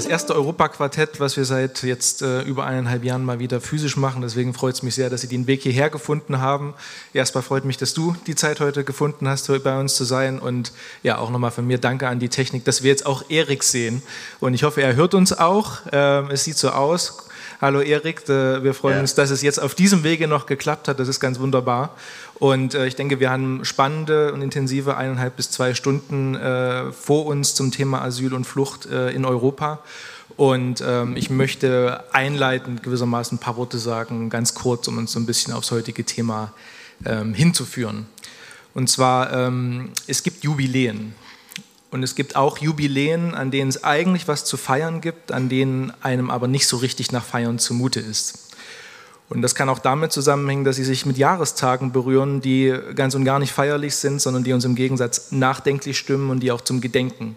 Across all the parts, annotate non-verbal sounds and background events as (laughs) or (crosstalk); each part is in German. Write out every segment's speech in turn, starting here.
das erste Europaquartett, was wir seit jetzt äh, über eineinhalb Jahren mal wieder physisch machen. Deswegen freut es mich sehr, dass Sie den Weg hierher gefunden haben. Erstmal freut mich, dass du die Zeit heute gefunden hast, bei uns zu sein. Und ja, auch nochmal von mir danke an die Technik, dass wir jetzt auch Erik sehen. Und ich hoffe, er hört uns auch. Ähm, es sieht so aus. Hallo Erik, äh, wir freuen ja. uns, dass es jetzt auf diesem Wege noch geklappt hat. Das ist ganz wunderbar. Und äh, ich denke, wir haben spannende und intensive eineinhalb bis zwei Stunden äh, vor uns zum Thema Asyl und Flucht in Europa. Und ähm, ich möchte einleitend gewissermaßen ein paar Worte sagen, ganz kurz, um uns so ein bisschen aufs heutige Thema ähm, hinzuführen. Und zwar, ähm, es gibt Jubiläen. Und es gibt auch Jubiläen, an denen es eigentlich was zu feiern gibt, an denen einem aber nicht so richtig nach Feiern zumute ist. Und das kann auch damit zusammenhängen, dass sie sich mit Jahrestagen berühren, die ganz und gar nicht feierlich sind, sondern die uns im Gegensatz nachdenklich stimmen und die auch zum Gedenken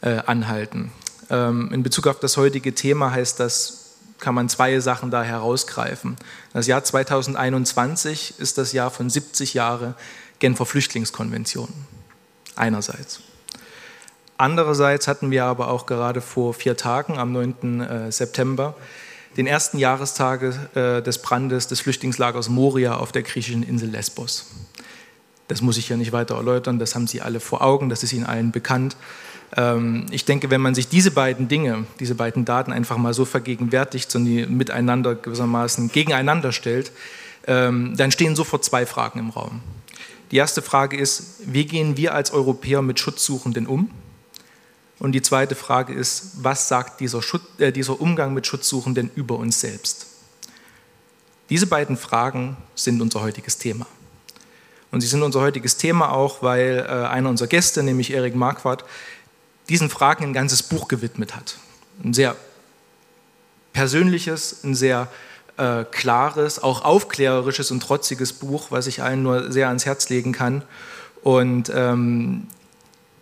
äh, anhalten. Ähm, in Bezug auf das heutige Thema heißt das, kann man zwei Sachen da herausgreifen. Das Jahr 2021 ist das Jahr von 70 Jahre Genfer Flüchtlingskonvention. Einerseits. Andererseits hatten wir aber auch gerade vor vier Tagen, am 9. Äh, September, den ersten Jahrestage äh, des Brandes des Flüchtlingslagers Moria auf der griechischen Insel Lesbos. Das muss ich ja nicht weiter erläutern, das haben Sie alle vor Augen, das ist Ihnen allen bekannt. Ähm, ich denke, wenn man sich diese beiden Dinge, diese beiden Daten einfach mal so vergegenwärtigt und die miteinander gewissermaßen gegeneinander stellt, ähm, dann stehen sofort zwei Fragen im Raum. Die erste Frage ist, wie gehen wir als Europäer mit Schutzsuchenden um? Und die zweite Frage ist, was sagt dieser, Schutz, äh, dieser Umgang mit Schutzsuchenden über uns selbst? Diese beiden Fragen sind unser heutiges Thema. Und sie sind unser heutiges Thema auch, weil äh, einer unserer Gäste, nämlich Erik Marquardt, diesen Fragen ein ganzes Buch gewidmet hat. Ein sehr persönliches, ein sehr äh, klares, auch aufklärerisches und trotziges Buch, was ich allen nur sehr ans Herz legen kann. Und ähm,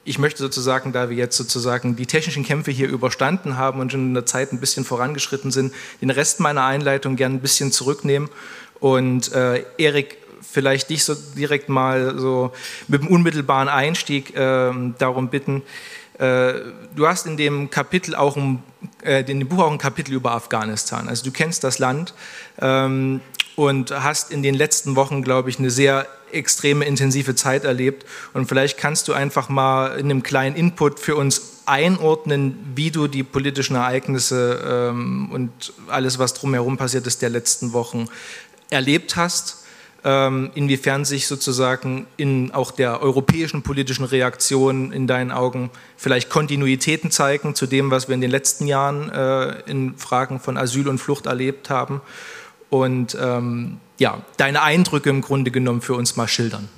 ich möchte sozusagen, da wir jetzt sozusagen die technischen Kämpfe hier überstanden haben und schon in der Zeit ein bisschen vorangeschritten sind, den Rest meiner Einleitung gerne ein bisschen zurücknehmen und äh, Erik vielleicht dich so direkt mal so mit dem unmittelbaren Einstieg äh, darum bitten. Äh, du hast in dem Kapitel auch ein, äh, in dem Buch auch ein Kapitel über Afghanistan. Also du kennst das Land ähm, und hast in den letzten Wochen, glaube ich, eine sehr extreme intensive Zeit erlebt. Und vielleicht kannst du einfach mal in einem kleinen Input für uns einordnen, wie du die politischen Ereignisse ähm, und alles, was drumherum passiert ist, der letzten Wochen erlebt hast. Ähm, inwiefern sich sozusagen in auch der europäischen politischen Reaktion in deinen Augen vielleicht Kontinuitäten zeigen zu dem, was wir in den letzten Jahren äh, in Fragen von Asyl und Flucht erlebt haben und ähm, ja, deine Eindrücke im Grunde genommen für uns mal schildern.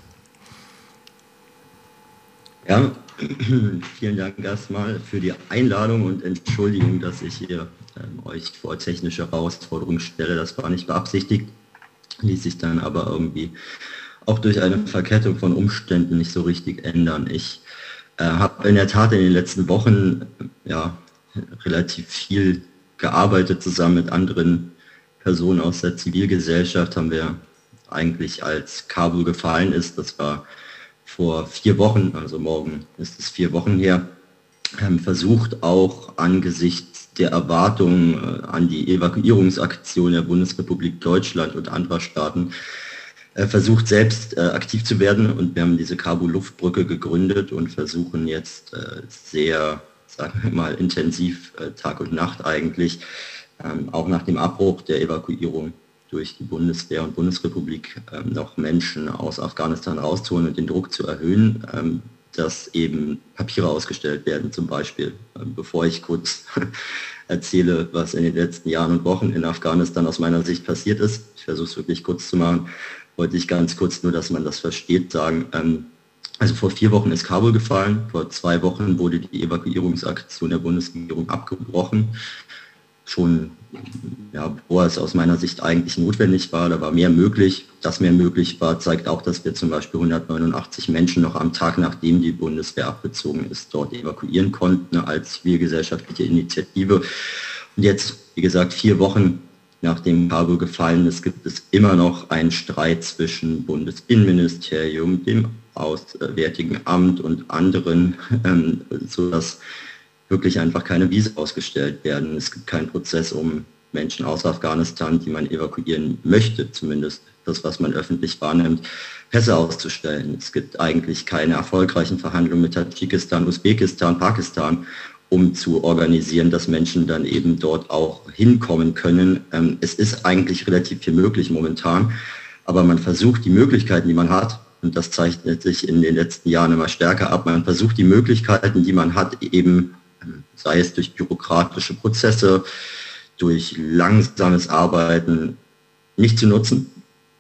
Ja, (clears throat) vielen Dank erstmal für die Einladung und Entschuldigung, dass ich hier ähm, euch vor technische Herausforderungen stelle. Das war nicht beabsichtigt, ließ sich dann aber irgendwie auch durch eine Verkettung von Umständen nicht so richtig ändern. Ich äh, habe in der Tat in den letzten Wochen ja, relativ viel gearbeitet zusammen mit anderen Personen aus der Zivilgesellschaft haben wir eigentlich als Kabul gefallen ist, das war vor vier Wochen, also morgen ist es vier Wochen her, versucht auch angesichts der Erwartungen äh, an die Evakuierungsaktion der Bundesrepublik Deutschland und anderer Staaten äh, versucht selbst äh, aktiv zu werden. Und wir haben diese Kabul-Luftbrücke gegründet und versuchen jetzt sehr, sagen wir mal, intensiv Tag und Nacht eigentlich auch nach dem Abbruch der Evakuierung durch die Bundeswehr und Bundesrepublik ähm, noch Menschen aus Afghanistan rauszuholen und den Druck zu erhöhen, ähm, dass eben Papiere ausgestellt werden zum Beispiel. Ähm, bevor ich kurz (laughs) erzähle, was in den letzten Jahren und Wochen in Afghanistan aus meiner Sicht passiert ist, ich versuche es wirklich kurz zu machen, wollte ich ganz kurz nur, dass man das versteht, sagen, ähm, also vor vier Wochen ist Kabul gefallen, vor zwei Wochen wurde die Evakuierungsaktion der Bundesregierung abgebrochen schon, ja, wo es aus meiner Sicht eigentlich notwendig war, da war mehr möglich. Das mehr möglich war, zeigt auch, dass wir zum Beispiel 189 Menschen noch am Tag, nachdem die Bundeswehr abgezogen ist, dort evakuieren konnten als zivilgesellschaftliche Initiative. Und jetzt, wie gesagt, vier Wochen nachdem Kabul gefallen ist, gibt es immer noch einen Streit zwischen Bundesinnenministerium, dem Auswärtigen Amt und anderen, ähm, sodass wirklich einfach keine Visa ausgestellt werden. Es gibt keinen Prozess, um Menschen aus Afghanistan, die man evakuieren möchte, zumindest das, was man öffentlich wahrnimmt, Pässe auszustellen. Es gibt eigentlich keine erfolgreichen Verhandlungen mit Tadschikistan, Usbekistan, Pakistan, um zu organisieren, dass Menschen dann eben dort auch hinkommen können. Ähm, es ist eigentlich relativ viel möglich momentan, aber man versucht die Möglichkeiten, die man hat, und das zeichnet sich in den letzten Jahren immer stärker ab, man versucht die Möglichkeiten, die man hat, eben, sei es durch bürokratische Prozesse, durch langsames Arbeiten nicht zu nutzen.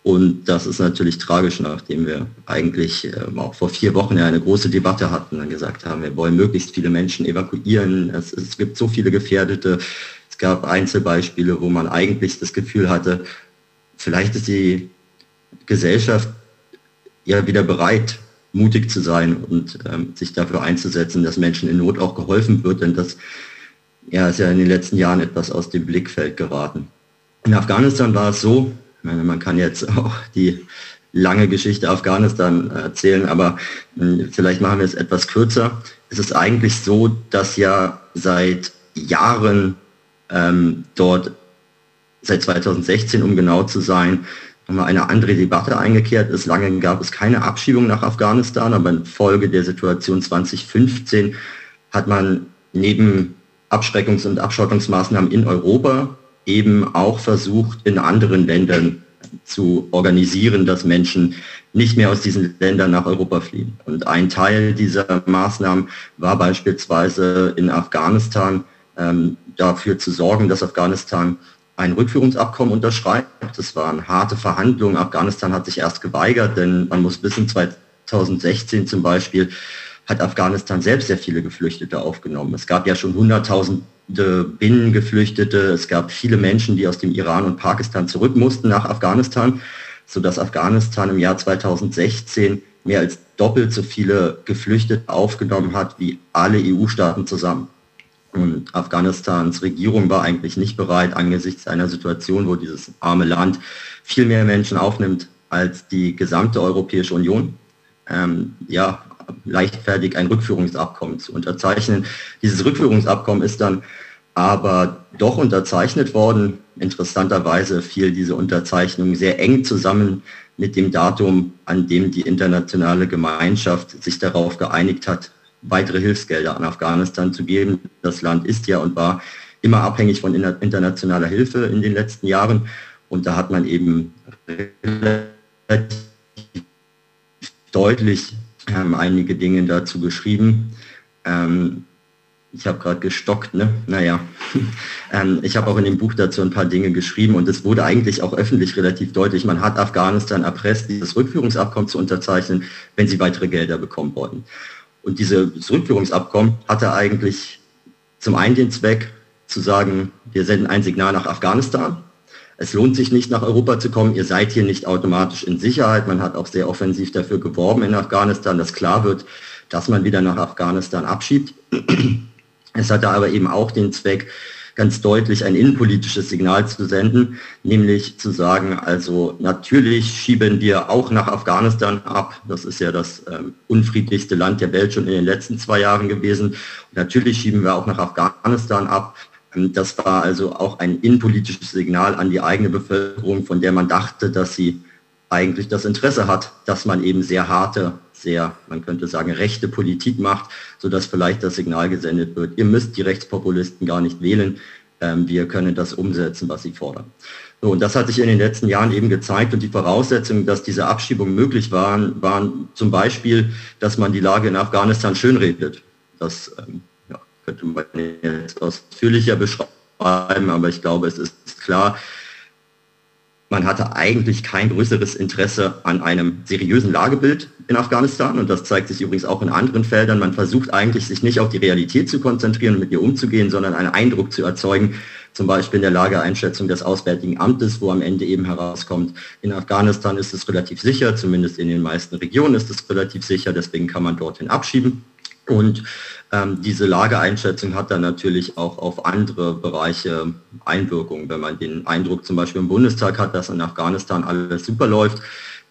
Und das ist natürlich tragisch, nachdem wir eigentlich ähm, auch vor vier Wochen ja eine große Debatte hatten und gesagt haben, wir wollen möglichst viele Menschen evakuieren. Es, es gibt so viele Gefährdete. Es gab Einzelbeispiele, wo man eigentlich das Gefühl hatte, vielleicht ist die Gesellschaft ja wieder bereit, mutig zu sein und ähm, sich dafür einzusetzen, dass Menschen in Not auch geholfen wird. Denn das ja, ist ja in den letzten Jahren etwas aus dem Blickfeld geraten. In Afghanistan war es so, meine, man kann jetzt (laughs) auch die lange Geschichte Afghanistan erzählen, aber hm, vielleicht machen wir es etwas kürzer. Es ist eigentlich so, dass ja seit Jahren ähm, dort, seit 2016 um genau zu sein, eine andere Debatte eingekehrt ist. Lange gab es keine Abschiebung nach Afghanistan, aber infolge der Situation 2015 hat man neben Abschreckungs- und Abschottungsmaßnahmen in Europa eben auch versucht, in anderen Ländern zu organisieren, dass Menschen nicht mehr aus diesen Ländern nach Europa fliehen. Und ein Teil dieser Maßnahmen war beispielsweise in Afghanistan ähm, dafür zu sorgen, dass Afghanistan ein Rückführungsabkommen unterschreibt. Das waren harte Verhandlungen. Afghanistan hat sich erst geweigert, denn man muss wissen, 2016 zum Beispiel hat Afghanistan selbst sehr viele Geflüchtete aufgenommen. Es gab ja schon hunderttausende Binnengeflüchtete. Es gab viele Menschen, die aus dem Iran und Pakistan zurück mussten nach Afghanistan, sodass Afghanistan im Jahr 2016 mehr als doppelt so viele Geflüchtete aufgenommen hat wie alle EU-Staaten zusammen. Und Afghanistans Regierung war eigentlich nicht bereit, angesichts einer Situation, wo dieses arme Land viel mehr Menschen aufnimmt als die gesamte Europäische Union, ähm, ja, leichtfertig ein Rückführungsabkommen zu unterzeichnen. Dieses Rückführungsabkommen ist dann aber doch unterzeichnet worden. Interessanterweise fiel diese Unterzeichnung sehr eng zusammen mit dem Datum, an dem die internationale Gemeinschaft sich darauf geeinigt hat, weitere Hilfsgelder an Afghanistan zu geben. Das Land ist ja und war immer abhängig von internationaler Hilfe in den letzten Jahren. Und da hat man eben deutlich ähm, einige Dinge dazu geschrieben. Ähm, ich habe gerade gestockt, ne? Naja, (laughs) ähm, ich habe auch in dem Buch dazu ein paar Dinge geschrieben und es wurde eigentlich auch öffentlich relativ deutlich, man hat Afghanistan erpresst, dieses Rückführungsabkommen zu unterzeichnen, wenn sie weitere Gelder bekommen wollten. Und dieses Rückführungsabkommen hatte eigentlich zum einen den Zweck zu sagen, wir senden ein Signal nach Afghanistan, es lohnt sich nicht nach Europa zu kommen, ihr seid hier nicht automatisch in Sicherheit. Man hat auch sehr offensiv dafür geworben in Afghanistan, dass klar wird, dass man wieder nach Afghanistan abschiebt. Es hatte aber eben auch den Zweck, ganz deutlich ein innenpolitisches Signal zu senden, nämlich zu sagen, also natürlich schieben wir auch nach Afghanistan ab. Das ist ja das ähm, unfriedlichste Land der Welt schon in den letzten zwei Jahren gewesen. Und natürlich schieben wir auch nach Afghanistan ab. Ähm, das war also auch ein innenpolitisches Signal an die eigene Bevölkerung, von der man dachte, dass sie eigentlich das Interesse hat, dass man eben sehr harte, sehr, man könnte sagen, rechte Politik macht, sodass vielleicht das Signal gesendet wird, ihr müsst die Rechtspopulisten gar nicht wählen, ähm, wir können das umsetzen, was sie fordern. So, und das hat sich in den letzten Jahren eben gezeigt und die Voraussetzungen, dass diese Abschiebungen möglich waren, waren zum Beispiel, dass man die Lage in Afghanistan schönredet. Das ähm, könnte man jetzt ausführlicher beschreiben, aber ich glaube, es ist klar, man hatte eigentlich kein größeres Interesse an einem seriösen Lagebild in Afghanistan und das zeigt sich übrigens auch in anderen Feldern. Man versucht eigentlich, sich nicht auf die Realität zu konzentrieren und mit ihr umzugehen, sondern einen Eindruck zu erzeugen, zum Beispiel in der Lageeinschätzung des Auswärtigen Amtes, wo am Ende eben herauskommt, in Afghanistan ist es relativ sicher, zumindest in den meisten Regionen ist es relativ sicher, deswegen kann man dorthin abschieben. Und ähm, diese Lageeinschätzung hat dann natürlich auch auf andere Bereiche Einwirkungen. Wenn man den Eindruck zum Beispiel im Bundestag hat, dass in Afghanistan alles super läuft,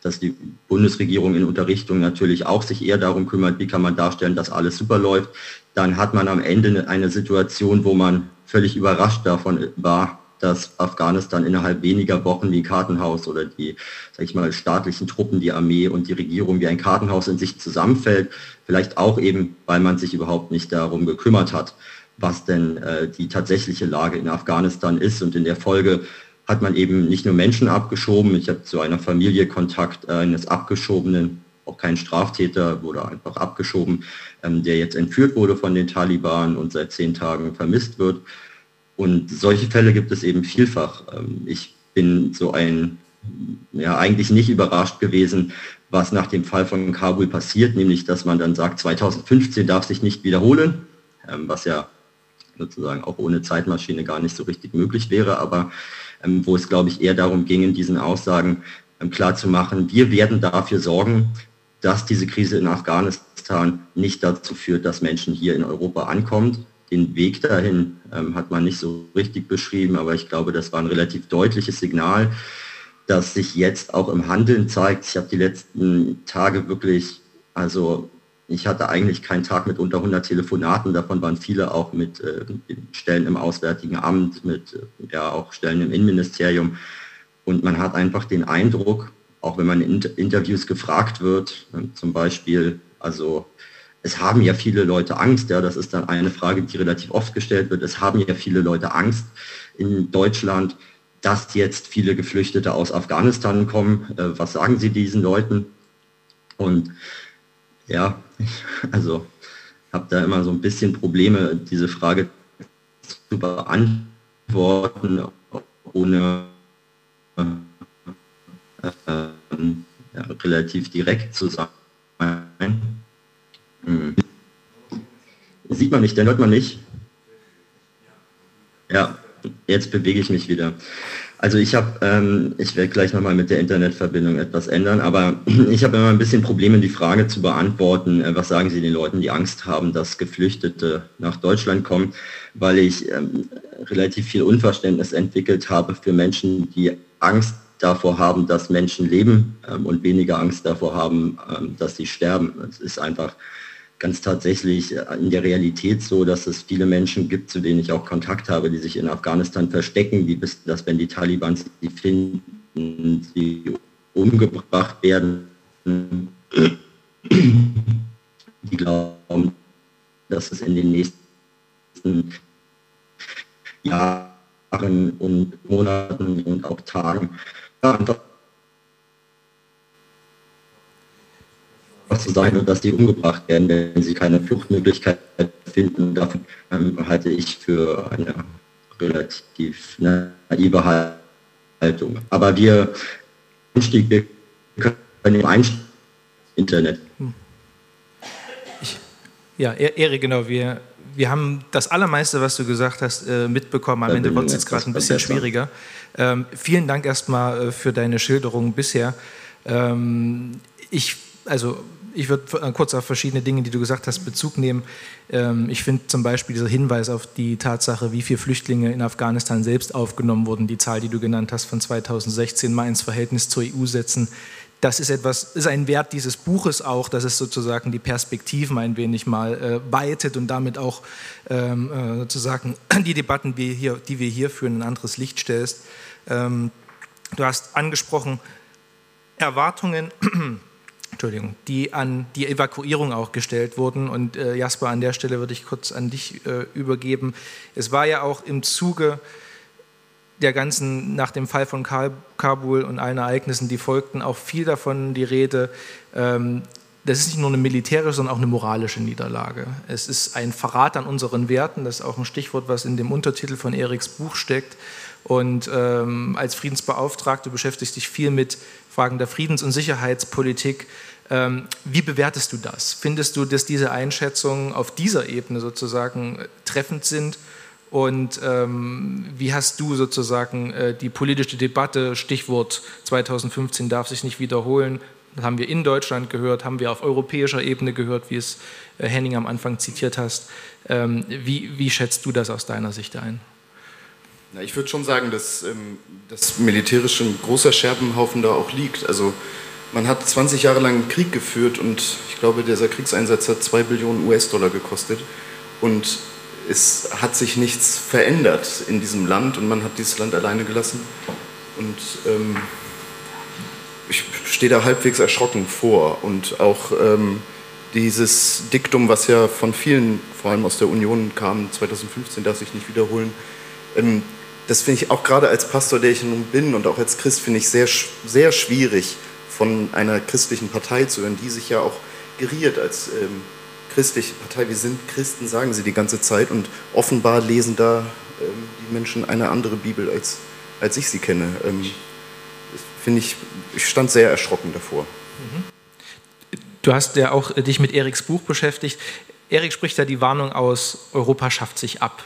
dass die Bundesregierung in Unterrichtung natürlich auch sich eher darum kümmert, wie kann man darstellen, dass alles super läuft. Dann hat man am Ende eine Situation, wo man völlig überrascht davon war, dass Afghanistan innerhalb weniger Wochen wie Kartenhaus oder die, sag ich mal, staatlichen Truppen, die Armee und die Regierung wie ein Kartenhaus in sich zusammenfällt. Vielleicht auch eben, weil man sich überhaupt nicht darum gekümmert hat, was denn äh, die tatsächliche Lage in Afghanistan ist. Und in der Folge hat man eben nicht nur Menschen abgeschoben. Ich habe zu einer Familie Kontakt eines abgeschobenen, auch kein Straftäter, wurde einfach abgeschoben, ähm, der jetzt entführt wurde von den Taliban und seit zehn Tagen vermisst wird. Und solche Fälle gibt es eben vielfach. Ähm, ich bin so ein, ja, eigentlich nicht überrascht gewesen, was nach dem Fall von Kabul passiert, nämlich dass man dann sagt, 2015 darf sich nicht wiederholen, ähm, was ja sozusagen auch ohne Zeitmaschine gar nicht so richtig möglich wäre, aber ähm, wo es, glaube ich, eher darum ging, in diesen Aussagen klarzumachen, wir werden dafür sorgen, dass diese Krise in Afghanistan nicht dazu führt, dass Menschen hier in Europa ankommen, den Weg dahin ähm, hat man nicht so richtig beschrieben, aber ich glaube, das war ein relativ deutliches Signal, das sich jetzt auch im Handeln zeigt. Ich habe die letzten Tage wirklich, also ich hatte eigentlich keinen Tag mit unter 100 Telefonaten, davon waren viele auch mit äh, Stellen im Auswärtigen Amt, mit äh, ja auch Stellen im Innenministerium. Und man hat einfach den Eindruck, auch wenn man in Interviews gefragt wird, äh, zum Beispiel, also es haben ja viele Leute Angst, ja, das ist dann eine Frage, die relativ oft gestellt wird. Es haben ja viele Leute Angst in Deutschland, dass jetzt viele Geflüchtete aus Afghanistan kommen. Äh, was sagen Sie diesen Leuten? Und ja, (laughs) also habe da immer so ein bisschen Probleme, diese Frage zu beantworten, ohne äh, äh, ja, relativ direkt zu sein. Hm. Sieht man nicht, dann hört man nicht. Ja, jetzt bewege ich mich wieder. Also ich habe, ähm, ich werde gleich nochmal mit der Internetverbindung etwas ändern, aber (clears throat) ich habe immer ein bisschen Probleme, die Frage zu beantworten, äh, was sagen Sie den Leuten, die Angst haben, dass Geflüchtete nach Deutschland kommen, weil ich ähm, relativ viel Unverständnis entwickelt habe für Menschen, die Angst davor haben, dass Menschen leben ähm, und weniger Angst davor haben, ähm, dass sie sterben. Es ist einfach ganz tatsächlich äh, in der Realität so, dass es viele Menschen gibt, zu denen ich auch Kontakt habe, die sich in Afghanistan verstecken, die wissen, dass wenn die Taliban sie finden, sie umgebracht werden. Die glauben, dass es in den nächsten Jahren und Monaten und auch Tagen einfach zu sein und dass die umgebracht werden, wenn sie keine Fluchtmöglichkeit finden. Dafür ähm, halte ich für eine relativ naive Haltung. Aber wir Einstieg, wir können im Einstieg Internet. Ich, ja, Erik, genau, wir, wir haben das Allermeiste, was du gesagt hast, äh, mitbekommen. Am Ende wird es jetzt gerade ein bisschen schwieriger. Ähm, vielen Dank erstmal äh, für deine Schilderung bisher. Ähm, ich, also ich würde äh, kurz auf verschiedene Dinge, die du gesagt hast, Bezug nehmen. Ähm, ich finde zum Beispiel dieser Hinweis auf die Tatsache, wie viele Flüchtlinge in Afghanistan selbst aufgenommen wurden, die Zahl, die du genannt hast, von 2016 mal ins Verhältnis zur EU setzen. Das ist etwas, ist ein Wert dieses Buches auch, dass es sozusagen die Perspektiven ein wenig mal äh, weitet und damit auch ähm, äh, sozusagen (clears throat) die Debatten, die, hier, die wir hier führen, in ein anderes Licht stellst. Ähm, du hast angesprochen Erwartungen (clears throat) Entschuldigung, die an die Evakuierung auch gestellt wurden. Und äh, Jasper, an der Stelle würde ich kurz an dich äh, übergeben. Es war ja auch im Zuge der ganzen, nach dem Fall von Kabul und allen Ereignissen, die folgten, auch viel davon die Rede, ähm, das ist nicht nur eine militärische, sondern auch eine moralische Niederlage. Es ist ein Verrat an unseren Werten, das ist auch ein Stichwort, was in dem Untertitel von Eriks Buch steckt. Und ähm, als Friedensbeauftragte beschäftigst dich viel mit Fragen der Friedens- und Sicherheitspolitik. Ähm, wie bewertest du das? Findest du, dass diese Einschätzungen auf dieser Ebene sozusagen äh, treffend sind? Und ähm, wie hast du sozusagen äh, die politische Debatte, Stichwort 2015 darf sich nicht wiederholen, haben wir in Deutschland gehört, haben wir auf europäischer Ebene gehört, wie es äh, Henning am Anfang zitiert hast. Ähm, wie, wie schätzt du das aus deiner Sicht ein? Na, ich würde schon sagen, dass ähm, das militärische ein großer Scherbenhaufen da auch liegt. Also man hat 20 Jahre lang einen Krieg geführt und ich glaube, dieser Kriegseinsatz hat 2 Billionen US-Dollar gekostet. Und es hat sich nichts verändert in diesem Land und man hat dieses Land alleine gelassen. Und ähm, ich stehe da halbwegs erschrocken vor. Und auch ähm, dieses Diktum, was ja von vielen, vor allem aus der Union kam, 2015, darf sich nicht wiederholen, ähm, das finde ich auch gerade als Pastor, der ich nun bin und auch als Christ, finde ich sehr, sehr schwierig von einer christlichen Partei zu hören, die sich ja auch geriert als ähm, christliche Partei. Wir sind Christen, sagen sie die ganze Zeit und offenbar lesen da ähm, die Menschen eine andere Bibel, als, als ich sie kenne. Ähm, finde ich, ich stand sehr erschrocken davor. Du hast ja auch dich mit Eriks Buch beschäftigt. Erik spricht ja die Warnung aus, Europa schafft sich ab.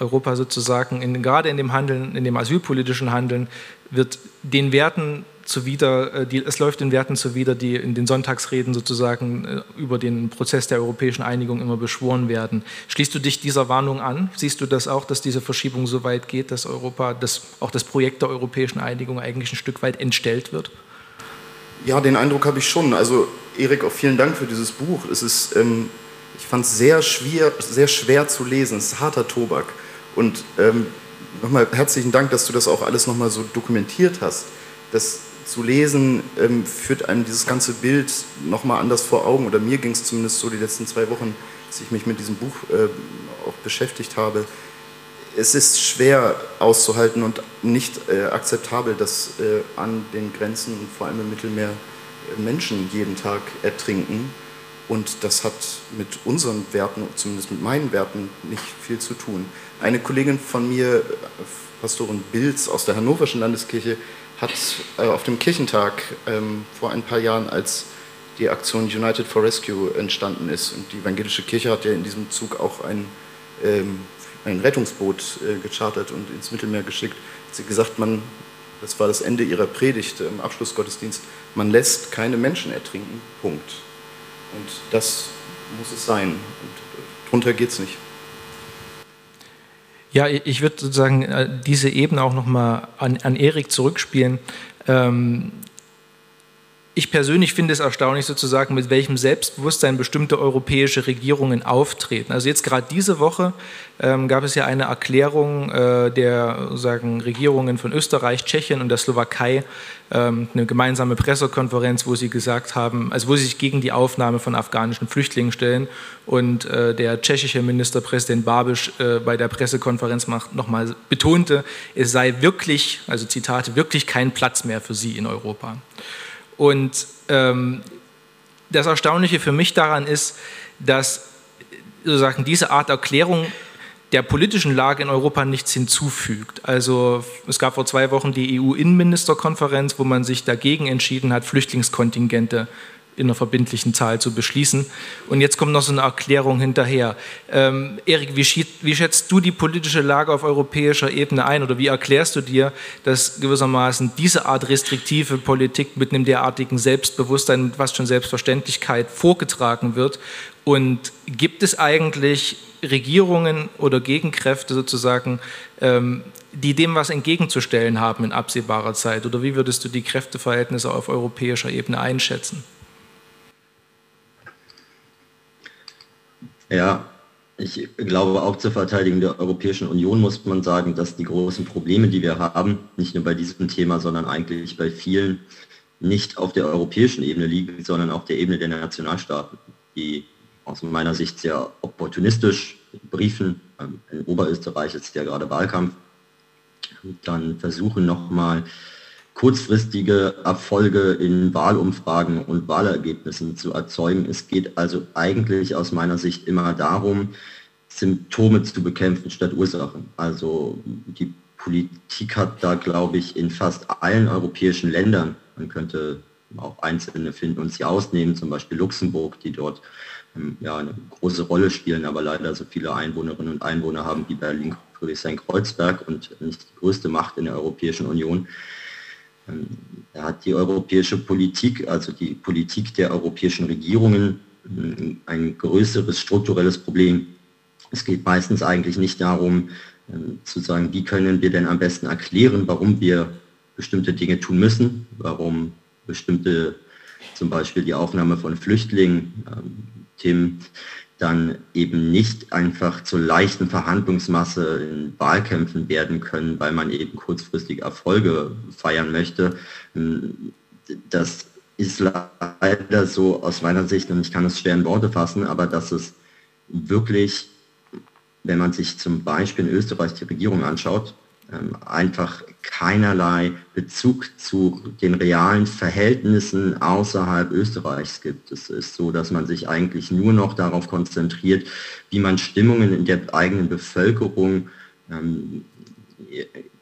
Europa sozusagen, in, gerade in dem Handeln, in dem asylpolitischen Handeln, wird den Werten zuwider, äh, die, es läuft den Werten zuwider, die in den Sonntagsreden sozusagen äh, über den Prozess der europäischen Einigung immer beschworen werden. Schließt du dich dieser Warnung an? Siehst du das auch, dass diese Verschiebung so weit geht, dass Europa, dass auch das Projekt der europäischen Einigung eigentlich ein Stück weit entstellt wird? Ja, den Eindruck habe ich schon. Also Erik, auch vielen Dank für dieses Buch. Es ist, ähm, ich fand es sehr schwer, sehr schwer zu lesen. Es ist harter Tobak. Und ähm, nochmal herzlichen Dank, dass du das auch alles nochmal so dokumentiert hast. Das zu lesen, ähm, führt einem dieses ganze Bild nochmal anders vor Augen. Oder mir ging es zumindest so die letzten zwei Wochen, dass ich mich mit diesem Buch äh, auch beschäftigt habe. Es ist schwer auszuhalten und nicht äh, akzeptabel, dass äh, an den Grenzen vor allem im Mittelmeer äh, Menschen jeden Tag ertrinken. Und das hat mit unseren Werten, zumindest mit meinen Werten, nicht viel zu tun. Eine Kollegin von mir, äh, Pastorin Bilz aus der Hannoverschen Landeskirche, hat äh, auf dem Kirchentag ähm, vor ein paar Jahren, als die Aktion United for Rescue entstanden ist, und die evangelische Kirche hat ja in diesem Zug auch ein, ähm, ein Rettungsboot äh, gechartert und ins Mittelmeer geschickt, hat sie gesagt, man, das war das Ende ihrer Predigt im Abschlussgottesdienst, man lässt keine Menschen ertrinken, Punkt. Und das muss es sein. Und drunter geht es nicht. Ja, ich würde sozusagen äh, diese Ebene auch nochmal an, an Erik zurückspielen. Ähm, ich persönlich finde es erstaunlich sozusagen, mit welchem Selbstbewusstsein bestimmte europäische Regierungen auftreten. Also jetzt gerade diese Woche ähm, gab es ja eine Erklärung äh, der sagen, Regierungen von Österreich, Tschechien und der Slowakei, ähm, eine gemeinsame Pressekonferenz, wo sie gesagt haben, also wo sie sich gegen die Aufnahme von afghanischen Flüchtlingen stellen. Und äh, der tschechische Ministerpräsident Babiš äh, bei der Pressekonferenz nochmal betonte, es sei wirklich, also Zitate, wirklich kein Platz mehr für sie in Europa. Und ähm, das Erstaunliche für mich daran ist, dass sozusagen diese Art Erklärung der politischen Lage in Europa nichts hinzufügt. Also es gab vor zwei Wochen die EU-Innenministerkonferenz, wo man sich dagegen entschieden hat, Flüchtlingskontingente in einer verbindlichen Zahl zu beschließen. Und jetzt kommt noch so eine Erklärung hinterher. Ähm, Erik, wie, wie, schätzt du die politische Lage auf europäischer Ebene ein oder wie erklärst du dir, dass gewissermaßen diese Art restriktive Politik mit einem derartigen Selbstbewusstsein, mit was schon Selbstverständlichkeit vorgetragen wird? Und gibt es eigentlich Regierungen oder Gegenkräfte sozusagen, ähm, die dem was entgegenzustellen haben in absehbarer Zeit? Oder wie würdest du die Kräfteverhältnisse auf europäischer Ebene einschätzen? Ja, ich glaube auch zur Verteidigung der Europäischen Union muss man sagen, dass die großen Probleme, die wir haben, nicht nur bei diesem Thema, sondern eigentlich bei vielen, nicht auf der europäischen Ebene liegen, sondern auf der Ebene der Nationalstaaten, die aus meiner Sicht sehr opportunistisch briefen. Ähm, in Oberösterreich ist ja gerade Wahlkampf. Dann versuchen nochmal kurzfristige Erfolge in Wahlumfragen und Wahlergebnissen zu erzeugen. Es geht also eigentlich aus meiner Sicht immer darum, Symptome zu bekämpfen statt Ursachen. Also die Politik hat da, glaube ich, in fast allen europäischen Ländern, man könnte auch einzelne finden und sie ausnehmen, zum Beispiel Luxemburg, die dort ähm, ja, eine große Rolle spielen, aber leider so viele Einwohnerinnen und Einwohner haben wie Berlin, Friedrichshain-Kreuzberg und nicht die größte Macht in der Europäischen Union. Ähm, da hat die europäische Politik, also die Politik der europäischen Regierungen, ähm, ein größeres strukturelles Problem. Es geht meistens eigentlich nicht darum, ähm, zu sagen, wie können wir denn am besten erklären, warum wir bestimmte Dinge tun müssen, warum bestimmte, zum Beispiel die Aufnahme von Flüchtlingen, ähm, Themen, dann eben nicht einfach zur leichten Verhandlungsmasse in Wahlkämpfen werden können, weil man eben kurzfristig Erfolge feiern möchte. Das ist leider so aus meiner Sicht, und ich kann es schwer in Worte fassen, aber dass es wirklich, wenn man sich zum Beispiel in Österreich die Regierung anschaut, ähm, einfach keinerlei Bezug zu den realen Verhältnissen außerhalb Österreichs gibt. Es ist so, dass man sich eigentlich nur noch darauf konzentriert, wie man Stimmungen in der eigenen Bevölkerung ähm,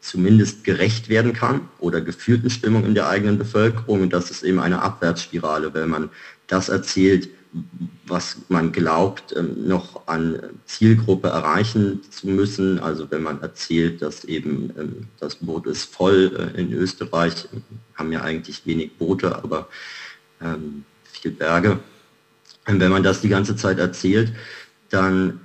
zumindest gerecht werden kann oder gefühlten Stimmung in der eigenen Bevölkerung. Und das ist eben eine Abwärtsspirale, wenn man das erzählt, was man glaubt, ähm, noch an Zielgruppe erreichen zu müssen. Also wenn man erzählt, dass eben ähm, das Boot ist voll äh, in Österreich, haben ja eigentlich wenig Boote, aber ähm, viel Berge. Und wenn man das die ganze Zeit erzählt, dann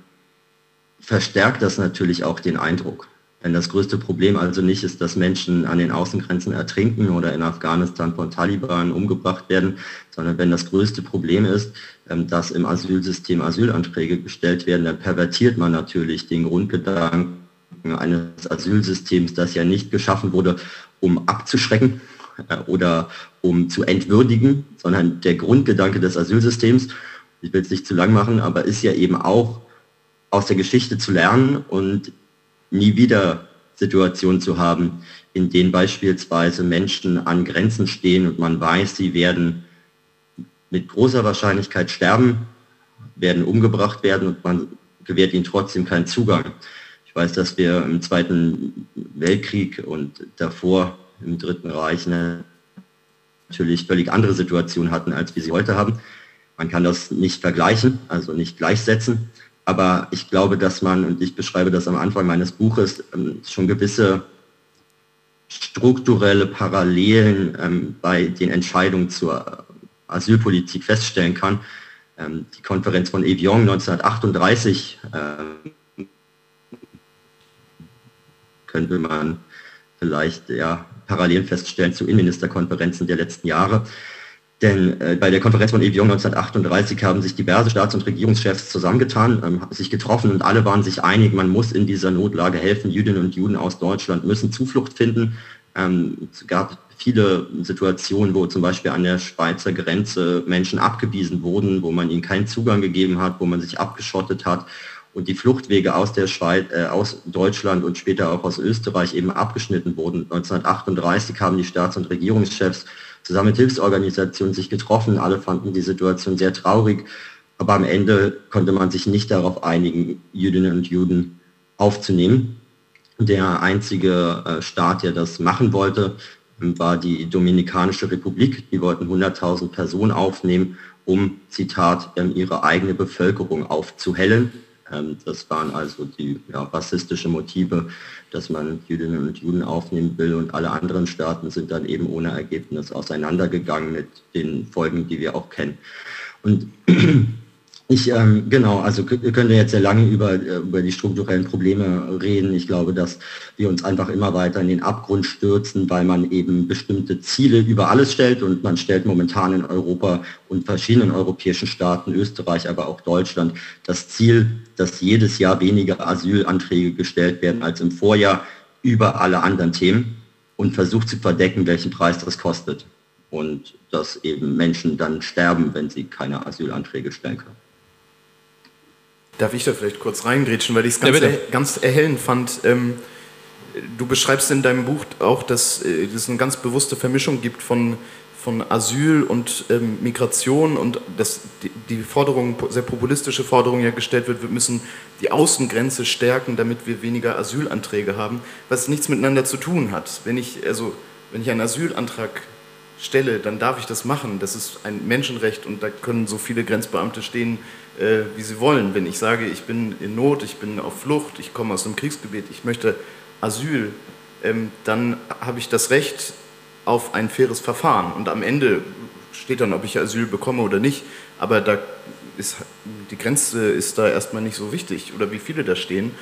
verstärkt das natürlich auch den Eindruck. Wenn das größte Problem also nicht ist, dass Menschen an den Außengrenzen ertrinken oder in Afghanistan von Taliban umgebracht werden, sondern wenn das größte Problem ist, dass im Asylsystem Asylanträge gestellt werden, dann pervertiert man natürlich den Grundgedanken eines Asylsystems, das ja nicht geschaffen wurde, um abzuschrecken äh, oder um zu entwürdigen, sondern der Grundgedanke des Asylsystems, ich will es nicht zu lang machen, aber ist ja eben auch aus der Geschichte zu lernen und nie wieder Situationen zu haben, in denen beispielsweise Menschen an Grenzen stehen und man weiß, sie werden mit großer Wahrscheinlichkeit sterben, werden umgebracht werden und man gewährt ihnen trotzdem keinen Zugang. Ich weiß, dass wir im Zweiten Weltkrieg und davor im Dritten Reich natürlich völlig andere Situationen hatten, als wir sie heute haben. Man kann das nicht vergleichen, also nicht gleichsetzen. Aber ich glaube, dass man, und ich beschreibe das am Anfang meines Buches, ähm, schon gewisse strukturelle Parallelen ähm, bei den Entscheidungen zur Asylpolitik feststellen kann. Ähm, die Konferenz von Evian 1938 könnte man vielleicht ja, Parallelen feststellen zu Innenministerkonferenzen der letzten Jahre. Denn äh, bei der Konferenz von Evian 1938 haben sich diverse Staats- und Regierungschefs zusammengetan, ähm, sich getroffen und alle waren sich einig, man muss in dieser Notlage helfen. Jüdinnen und Juden aus Deutschland müssen Zuflucht finden. Ähm, es gab viele Situationen, wo zum Beispiel an der Schweizer Grenze Menschen abgewiesen wurden, wo man ihnen keinen Zugang gegeben hat, wo man sich abgeschottet hat und die Fluchtwege aus der Schweiz, äh, aus Deutschland und später auch aus Österreich eben abgeschnitten wurden. 1938 haben die Staats- und Regierungschefs zusammen mit Hilfsorganisationen sich getroffen. Alle fanden die Situation sehr traurig. Aber am Ende konnte man sich nicht darauf einigen, Jüdinnen und Juden aufzunehmen. Der einzige äh, Staat, der das machen wollte, war die Dominikanische Republik. Die wollten 100.000 Personen aufnehmen, um, Zitat, ähm, ihre eigene Bevölkerung aufzuhellen. Ähm, das waren also die ja, rassistische Motive, dass man Jüdinnen und Juden aufnehmen will und alle anderen Staaten sind dann eben ohne Ergebnis auseinandergegangen mit den Folgen, die wir auch kennen. Und ich, ähm, genau, also wir können jetzt sehr lange über, äh, über die strukturellen Probleme reden. Ich glaube, dass wir uns einfach immer weiter in den Abgrund stürzen, weil man eben bestimmte Ziele über alles stellt und man stellt momentan in Europa und verschiedenen europäischen Staaten, Österreich, aber auch Deutschland, das Ziel, dass jedes Jahr weniger Asylanträge gestellt werden als im Vorjahr über alle anderen Themen und versucht zu verdecken, welchen Preis das kostet. Und dass eben Menschen dann sterben, wenn sie keine Asylanträge stellen können. Darf ich da vielleicht kurz reingrätschen, weil ich es ganz, ja, er, ganz erhellend fand. Ähm, du beschreibst in deinem Buch auch, dass äh, es eine ganz bewusste Vermischung gibt von, von Asyl und ähm, Migration und dass die, die, Forderung, sehr populistische Forderung ja gestellt wird, wir müssen die Außengrenze stärken, damit wir weniger Asylanträge haben, was nichts miteinander zu tun hat. Wenn ich, also, wenn ich einen Asylantrag stelle, dann darf ich das machen. Das ist ein Menschenrecht und da können so viele Grenzbeamte stehen, äh, wie sie wollen. Wenn ich sage, ich bin in Not, ich bin auf Flucht, ich komme aus einem Kriegsgebiet, ich möchte Asyl, ähm, dann habe ich das Recht auf ein faires Verfahren. Und am Ende steht dann, ob ich Asyl bekomme oder nicht. Aber da ist, die Grenze ist da erstmal nicht so wichtig oder wie viele da stehen.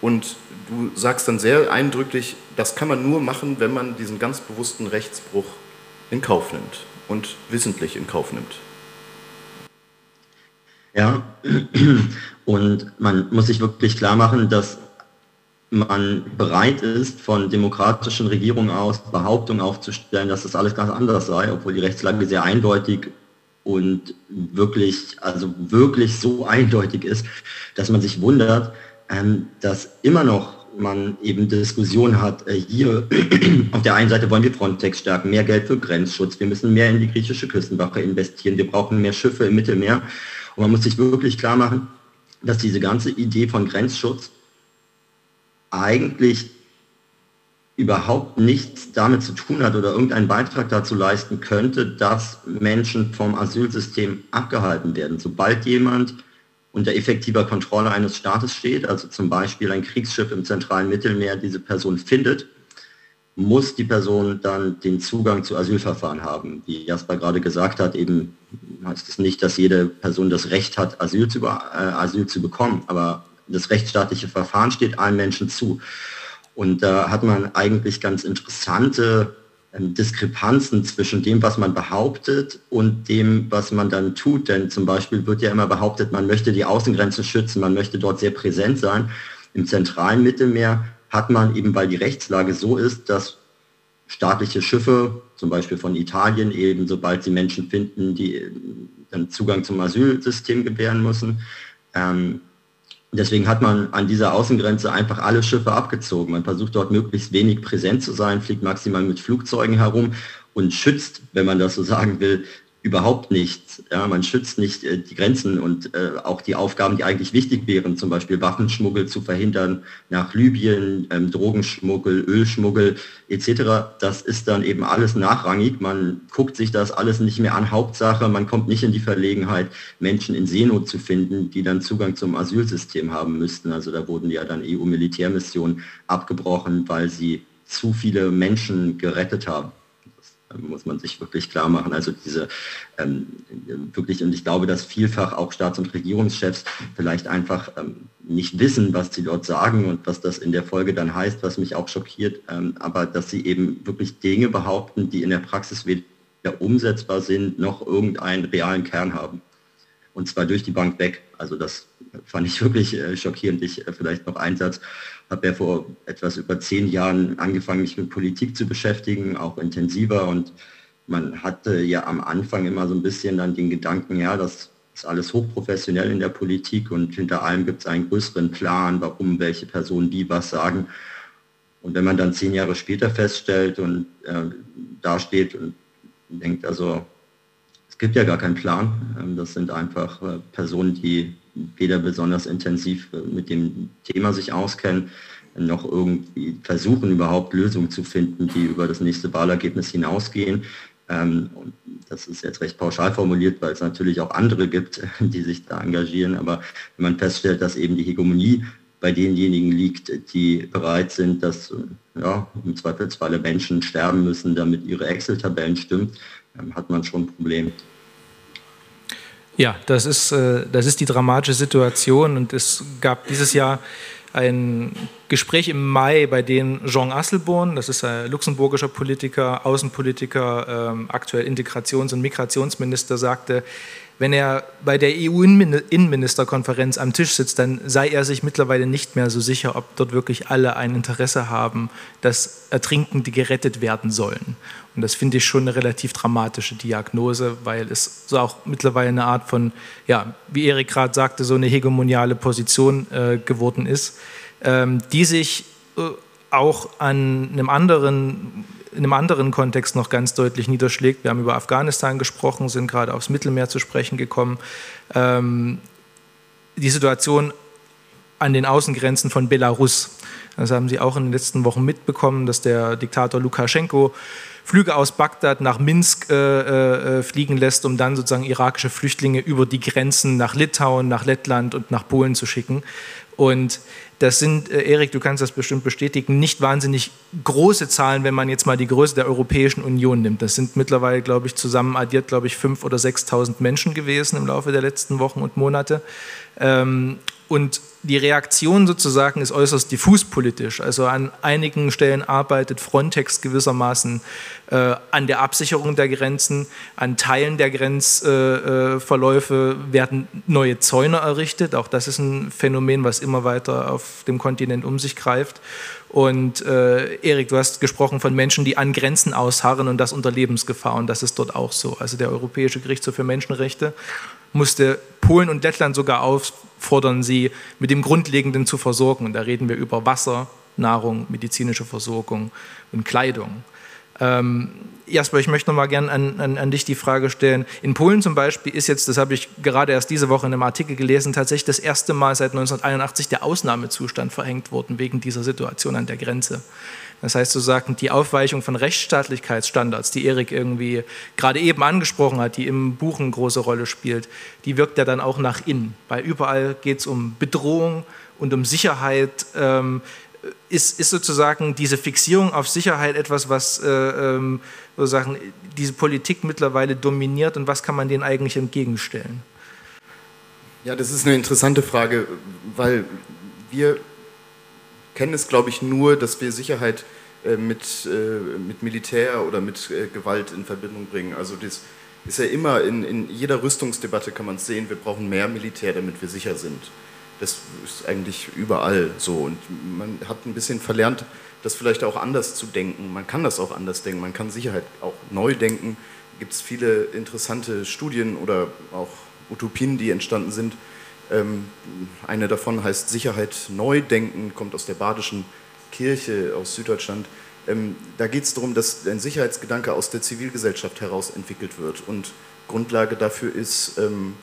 Und du sagst dann sehr eindrücklich, das kann man nur machen, wenn man diesen ganz bewussten Rechtsbruch in Kauf nimmt. und wissentlich in Kauf nimmt. Ja, und man muss sich wirklich klar machen, dass man bereit ist, von demokratischen Regierungen aus Behauptungen aufzustellen, dass das alles ganz anders sei, obwohl die Rechtslage sehr eindeutig und wirklich, also wirklich so eindeutig ist, dass man sich wundert, ähm, dass immer noch man eben Diskussion hat, äh, hier (clears throat) auf der einen Seite wollen wir Frontex stärken, mehr Geld für Grenzschutz, wir müssen mehr in die griechische Küstenwache investieren, wir brauchen mehr Schiffe im Mittelmeer. Und man muss sich wirklich klar machen, dass diese ganze Idee von Grenzschutz eigentlich überhaupt nichts damit zu tun hat oder irgendeinen Beitrag dazu leisten könnte, dass Menschen vom Asylsystem abgehalten werden. Sobald jemand unter effektiver Kontrolle eines Staates steht, also zum Beispiel ein Kriegsschiff im zentralen Mittelmeer diese Person findet, muss die Person dann den Zugang zu Asylverfahren haben. Wie Jasper gerade gesagt hat, eben heißt es nicht, dass jede Person das Recht hat, Asyl zu, äh, Asyl zu bekommen, aber das rechtsstaatliche Verfahren steht allen Menschen zu. Und da hat man eigentlich ganz interessante ähm, Diskrepanzen zwischen dem, was man behauptet und dem, was man dann tut. Denn zum Beispiel wird ja immer behauptet, man möchte die Außengrenzen schützen, man möchte dort sehr präsent sein. Im zentralen Mittelmeer hat man eben, weil die Rechtslage so ist, dass staatliche Schiffe, zum Beispiel von Italien, eben sobald sie Menschen finden, die äh, dann Zugang zum Asylsystem gewähren müssen, ähm, Deswegen hat man an dieser Außengrenze einfach alle Schiffe abgezogen. Man versucht dort möglichst wenig präsent zu sein, fliegt maximal mit Flugzeugen herum und schützt, wenn man das so sagen will, überhaupt nichts. Ja, man schützt nicht äh, die Grenzen und äh, auch die Aufgaben, die eigentlich wichtig wären, zum Beispiel Waffenschmuggel zu verhindern nach Libyen, ähm, Drogenschmuggel, Ölschmuggel etc. Das ist dann eben alles nachrangig. Man guckt sich das alles nicht mehr an. Hauptsache, man kommt nicht in die Verlegenheit, Menschen in Seenot zu finden, die dann Zugang zum Asylsystem haben müssten. Also da wurden ja dann EU-Militärmissionen abgebrochen, weil sie zu viele Menschen gerettet haben muss man sich wirklich klar machen. Also diese ähm, wirklich, und ich glaube, dass vielfach auch Staats- und Regierungschefs vielleicht einfach ähm, nicht wissen, was sie dort sagen und was das in der Folge dann heißt, was mich auch schockiert, ähm, aber dass sie eben wirklich Dinge behaupten, die in der Praxis weder umsetzbar sind, noch irgendeinen realen Kern haben. Und zwar durch die Bank weg. Also das fand ich wirklich äh, schockierend. Ich äh, vielleicht noch einen Satz habe ja vor etwas über zehn Jahren angefangen, mich mit Politik zu beschäftigen, auch intensiver. Und man hatte ja am Anfang immer so ein bisschen dann den Gedanken, ja, das ist alles hochprofessionell in der Politik und hinter allem gibt es einen größeren Plan, warum welche Personen wie was sagen. Und wenn man dann zehn Jahre später feststellt und äh, da steht und denkt, also es gibt ja gar keinen Plan, ähm, das sind einfach äh, Personen, die weder besonders intensiv äh, mit dem Thema sich auskennen, noch irgendwie versuchen überhaupt Lösungen zu finden, die über das nächste Wahlergebnis hinausgehen. Ähm, das ist jetzt recht pauschal formuliert, weil es natürlich auch andere gibt, (laughs) die sich da engagieren. Aber wenn man feststellt, dass eben die Hegemonie bei denjenigen liegt, die bereit sind, dass ja, im Zweifelsfalle Menschen sterben müssen, damit ihre Excel-Tabellen stimmen, ähm, hat man schon ein Problem. Ja, das ist, äh, das ist die dramatische Situation und es gab dieses Jahr ein Gespräch im Mai, bei dem Jean Asselborn, das ist ein luxemburgischer Politiker, Außenpolitiker, ähm, aktuell Integrations- und Migrationsminister, sagte, wenn er bei der EU-Innenministerkonferenz am Tisch sitzt, dann sei er sich mittlerweile nicht mehr so sicher, ob dort wirklich alle ein Interesse haben, dass Ertrinkende gerettet werden sollen. Und das finde ich schon eine relativ dramatische Diagnose, weil es so auch mittlerweile eine Art von, ja, wie Erik gerade sagte, so eine hegemoniale Position äh, geworden ist, ähm, die sich äh, auch an einem anderen in einem anderen Kontext noch ganz deutlich niederschlägt. Wir haben über Afghanistan gesprochen, sind gerade aufs Mittelmeer zu sprechen gekommen. Ähm, die Situation an den Außengrenzen von Belarus. Das haben Sie auch in den letzten Wochen mitbekommen, dass der Diktator Lukaschenko Flüge aus Bagdad nach Minsk äh, äh, fliegen lässt, um dann sozusagen irakische Flüchtlinge über die Grenzen nach Litauen, nach Lettland und nach Polen zu schicken. Und das sind, äh, Erik, du kannst das bestimmt bestätigen, nicht wahnsinnig große Zahlen, wenn man jetzt mal die Größe der Europäischen Union nimmt. Das sind mittlerweile, glaube ich, zusammen addiert, glaube ich, 5.000 oder 6.000 Menschen gewesen im Laufe der letzten Wochen und Monate. Ähm, und die Reaktion sozusagen ist äußerst diffus politisch. Also an einigen Stellen arbeitet Frontex gewissermaßen äh, an der Absicherung der Grenzen, an Teilen der Grenzverläufe äh, werden neue Zäune errichtet. Auch das ist ein Phänomen, was immer weiter auf dem Kontinent um sich greift. Und äh, Erik, du hast gesprochen von Menschen, die an Grenzen ausharren und das unter Lebensgefahr. Und das ist dort auch so. Also der Europäische Gerichtshof für Menschenrechte musste Polen und Lettland sogar auffordern, sie mit dem Grundlegenden zu versorgen. Und da reden wir über Wasser, Nahrung, medizinische Versorgung und Kleidung. Ähm, Jasper, ich möchte noch mal gerne an, an, an, dich die Frage stellen. In Polen zum Beispiel ist jetzt, das habe ich gerade erst diese Woche in einem Artikel gelesen, tatsächlich das erste Mal seit 1981 der Ausnahmezustand verhängt worden wegen dieser Situation an der Grenze. Das heißt sozusagen, die Aufweichung von Rechtsstaatlichkeitsstandards, die Erik irgendwie gerade eben angesprochen hat, die im Buch eine große Rolle spielt, die wirkt ja dann auch nach innen, weil überall geht es um Bedrohung und um Sicherheit. Ähm, ist, ist, sozusagen diese Fixierung auf Sicherheit etwas, was äh, ähm, sozusagen diese Politik mittlerweile dominiert und was kann man denen eigentlich entgegenstellen? Ja, das ist eine interessante Frage, weil wir kennen es, glaube ich, nur, dass wir Sicherheit äh, mit, äh, mit Militär oder mit äh, Gewalt in Verbindung bringen. Also das ist ja immer, in, in jeder Rüstungsdebatte kann man es sehen, wir brauchen mehr Militär, damit wir sicher sind. Das ist eigentlich überall so. Und man hat ein bisschen verlernt, das vielleicht auch anders zu denken. Man kann das auch anders denken, man kann Sicherheit auch neu denken. Gibt es viele interessante Studien oder auch Utopien, die entstanden sind, eine davon heißt Sicherheit neu denken, kommt aus der Badischen Kirche aus Süddeutschland. Ähm, da geht es darum, dass ein Sicherheitsgedanke aus der Zivilgesellschaft heraus entwickelt wird. Und Grundlage dafür ist ähm,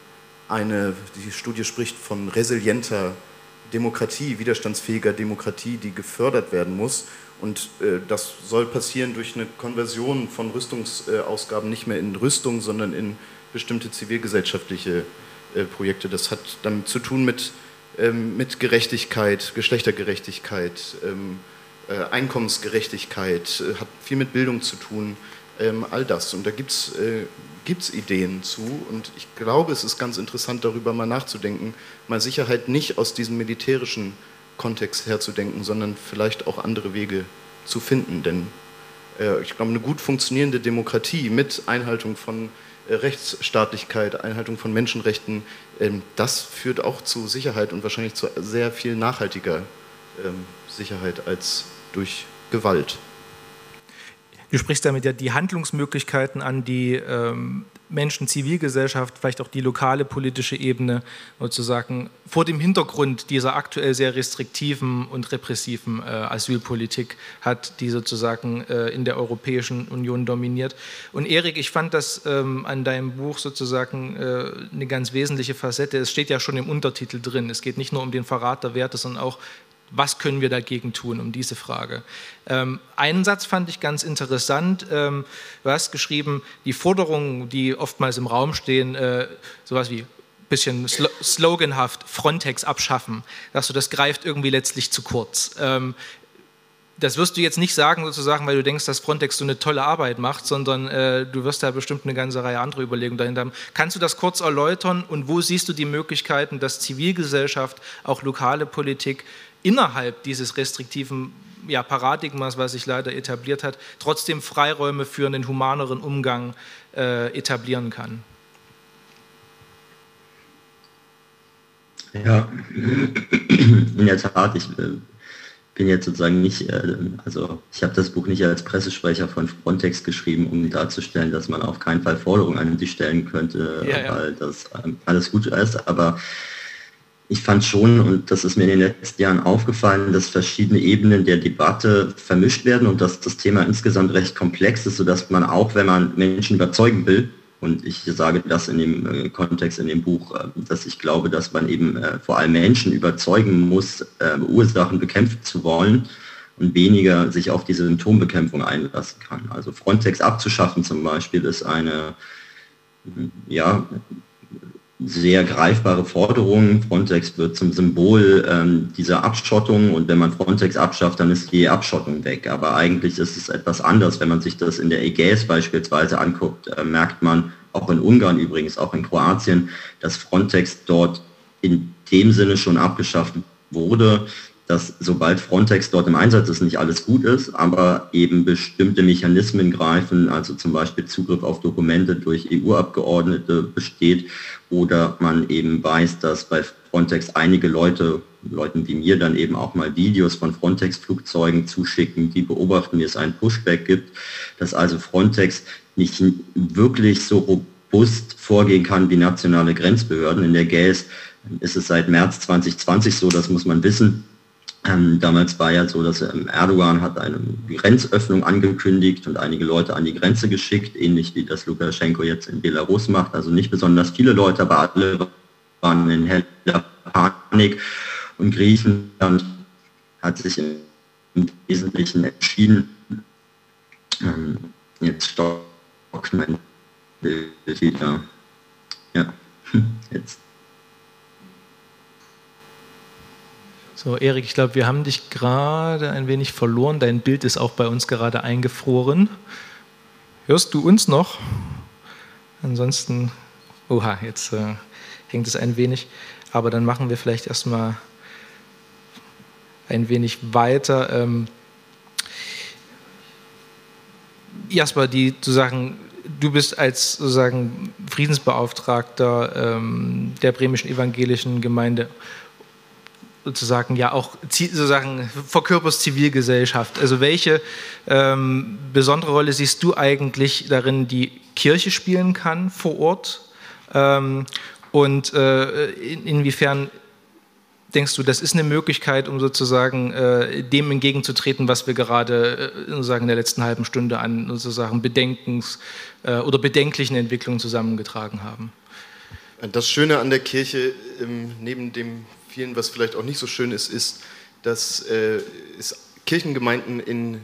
eine, die Studie spricht von resilienter Demokratie, widerstandsfähiger Demokratie, die gefördert werden muss. Und äh, das soll passieren durch eine Konversion von Rüstungsausgaben nicht mehr in Rüstung, sondern in bestimmte zivilgesellschaftliche äh, Projekte. Das hat damit zu tun mit, ähm, mit Gerechtigkeit, Geschlechtergerechtigkeit, ähm, äh, Einkommensgerechtigkeit, äh, hat viel mit Bildung zu tun, ähm, all das. Und da gibt es äh, Ideen zu. Und ich glaube, es ist ganz interessant, darüber mal nachzudenken, mal Sicherheit nicht aus diesem militärischen Kontext herzudenken, sondern vielleicht auch andere Wege zu finden. Denn äh, ich glaube, eine gut funktionierende Demokratie mit Einhaltung von Rechtsstaatlichkeit, Einhaltung von Menschenrechten, ähm, das führt auch zu Sicherheit und wahrscheinlich zu sehr viel nachhaltiger ähm, Sicherheit als durch Gewalt. Du sprichst damit ja die Handlungsmöglichkeiten an, die ähm, Menschen, Zivilgesellschaft, vielleicht auch die lokale politische Ebene sozusagen vor dem Hintergrund dieser aktuell sehr restriktiven und repressiven äh, Asylpolitik hat, die sozusagen äh, in der Europäischen Union dominiert. Und Erik, ich fand das ähm, an deinem Buch sozusagen äh, eine ganz wesentliche Facette. Es steht ja schon im Untertitel drin. Es geht nicht nur um den Verrat der Werte, sondern auch was können wir dagegen tun, um diese Frage. Ähm, einen Satz fand ich ganz interessant. Ähm, du hast geschrieben, die Forderungen, die oftmals im Raum stehen, äh, sowas wie bisschen sl sloganhaft Frontex abschaffen, dass du das greift irgendwie letztlich zu kurz. Ähm, das wirst du jetzt nicht sagen, sozusagen, weil du denkst, dass Frontex so eine tolle Arbeit macht, sondern äh, du wirst da bestimmt eine ganze Reihe anderer Überlegungen dahinter haben. Kannst du das kurz erläutern und wo siehst du die Möglichkeiten, dass Zivilgesellschaft, auch lokale Politik innerhalb dieses restriktiven ja, Paradigmas, was sich leider etabliert hat, trotzdem Freiräume für einen humaneren Umgang äh, etablieren kann. Ja, in der Tat, ich äh, bin jetzt sozusagen nicht, äh, also ich habe das Buch nicht als Pressesprecher von Frontex geschrieben, um darzustellen, dass man auf keinen Fall Forderungen an sie stellen könnte, ja, ja. weil das ähm, alles gut ist, aber ich fand schon, und das ist mir in den letzten Jahren aufgefallen, dass verschiedene Ebenen der Debatte vermischt werden und dass das Thema insgesamt recht komplex ist, sodass man auch, wenn man Menschen überzeugen will, und ich sage das in dem äh, Kontext in dem Buch, äh, dass ich glaube, dass man eben äh, vor allem Menschen überzeugen muss, Ursachen bekämpfen zu wollen und weniger sich auf diese Symptombekämpfung einlassen kann. Also Frontex abzuschaffen zum Beispiel ist eine ja, sehr greifbare Forderungen. Frontex wird zum Symbol ähm, dieser Abschottung und wenn man Frontex abschafft, dann ist die Abschottung weg. Aber eigentlich ist es etwas anders. Wenn man sich das in der Ägäis beispielsweise anguckt, äh, merkt man, auch in Ungarn übrigens, auch in Kroatien, dass Frontex dort in dem Sinne schon abgeschafft wurde, dass sobald Frontex dort im Einsatz ist, nicht alles gut ist, aber eben bestimmte Mechanismen greifen, also zum Beispiel Zugriff auf Dokumente durch EU-Abgeordnete besteht oder man eben weiß, dass bei Frontex einige Leute, Leuten wie mir dann eben auch mal Videos von Frontex-Flugzeugen zuschicken, die beobachten, wie es einen Pushback gibt, dass also Frontex nicht wirklich so robust vorgehen kann wie nationale Grenzbehörden. In der GAS ist es seit März 2020 so, das muss man wissen, ähm, damals war ja so, dass ähm, Erdogan hat eine Grenzöffnung angekündigt und einige Leute an die Grenze geschickt, ähnlich wie das Lukaschenko jetzt in Belarus macht. Also nicht besonders viele Leute, aber alle waren in heller Panik. Und Griechenland hat sich im Wesentlichen entschieden, ähm, jetzt stockt mein wieder. Ja, (laughs) jetzt So, Erik, ich glaube, wir haben dich gerade ein wenig verloren. Dein Bild ist auch bei uns gerade eingefroren. Hörst du uns noch? Ansonsten, oha, jetzt äh, hängt es ein wenig. Aber dann machen wir vielleicht erstmal ein wenig weiter. Ähm, Jasper, die sozusagen, du bist als sozusagen Friedensbeauftragter ähm, der bremischen evangelischen Gemeinde sozusagen ja auch sozusagen verkörperst Zivilgesellschaft. Also welche ähm, besondere Rolle siehst du eigentlich darin, die Kirche spielen kann vor Ort? Ähm, und äh, in, inwiefern denkst du, das ist eine Möglichkeit, um sozusagen äh, dem entgegenzutreten, was wir gerade äh, sozusagen in der letzten halben Stunde an sozusagen Bedenkens- äh, oder bedenklichen Entwicklungen zusammengetragen haben? Das Schöne an der Kirche, ähm, neben dem vielen, was vielleicht auch nicht so schön ist, ist, dass äh, es Kirchengemeinden in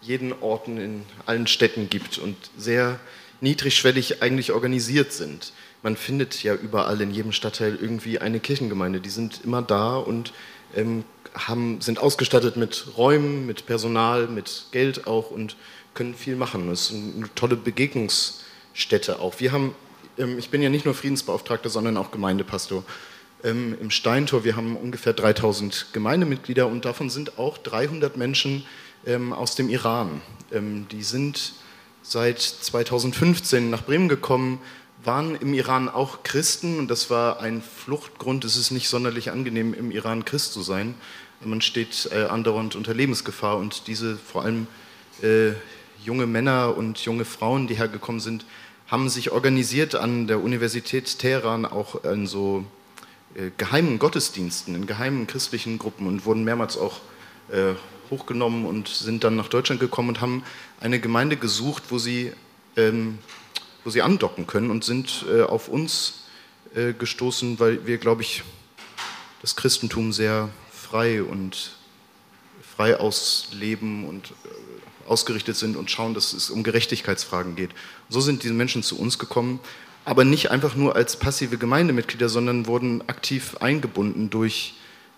jeden Orten, in allen Städten gibt und sehr niedrigschwellig eigentlich organisiert sind. Man findet ja überall in jedem Stadtteil irgendwie eine Kirchengemeinde. Die sind immer da und ähm, haben, sind ausgestattet mit Räumen, mit Personal, mit Geld auch und können viel machen. Das ist eine tolle Begegnungsstätte auch. Wir haben, ähm, ich bin ja nicht nur Friedensbeauftragter, sondern auch Gemeindepastor ähm, im Steintor. Wir haben ungefähr 3000 Gemeindemitglieder und davon sind auch 300 Menschen ähm, aus dem Iran. Ähm, die sind seit 2015 nach Bremen gekommen, waren im Iran auch Christen und das war ein Fluchtgrund. Es ist nicht sonderlich angenehm, im Iran Christ zu sein. Man steht äh, andauernd unter Lebensgefahr und diese vor allem äh, junge Männer und junge Frauen, die hergekommen sind, haben sich organisiert an der Universität Teheran auch in so geheimen Gottesdiensten, in geheimen christlichen Gruppen und wurden mehrmals auch äh, hochgenommen und sind dann nach Deutschland gekommen und haben eine Gemeinde gesucht, wo sie, ähm, wo sie andocken können und sind äh, auf uns äh, gestoßen, weil wir, glaube ich, das Christentum sehr frei und frei ausleben und äh, ausgerichtet sind und schauen, dass es um Gerechtigkeitsfragen geht. So sind diese Menschen zu uns gekommen aber nicht einfach nur als passive Gemeindemitglieder, sondern wurden aktiv eingebunden durch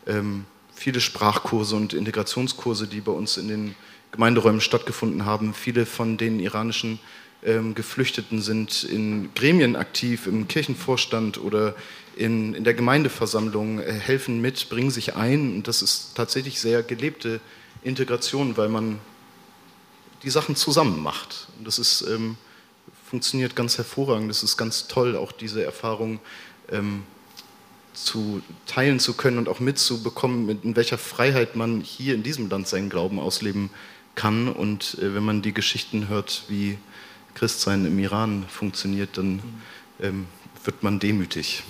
ähm, viele Sprachkurse und Integrationskurse, die bei uns in den Gemeinderäumen stattgefunden haben. Viele von den iranischen ähm, Geflüchteten sind in Gremien aktiv, im Kirchenvorstand oder in, in der Gemeindeversammlung, äh, helfen mit, bringen sich ein. Und das ist tatsächlich sehr gelebte Integration, weil man die Sachen zusammen macht. Und das ist ähm, funktioniert ganz hervorragend. Es ist ganz toll, auch diese Erfahrung ähm, zu teilen zu können und auch mitzubekommen, in welcher Freiheit man hier in diesem Land seinen Glauben ausleben kann. Und äh, wenn man die Geschichten hört, wie Christsein im Iran funktioniert, dann ähm, wird man demütig.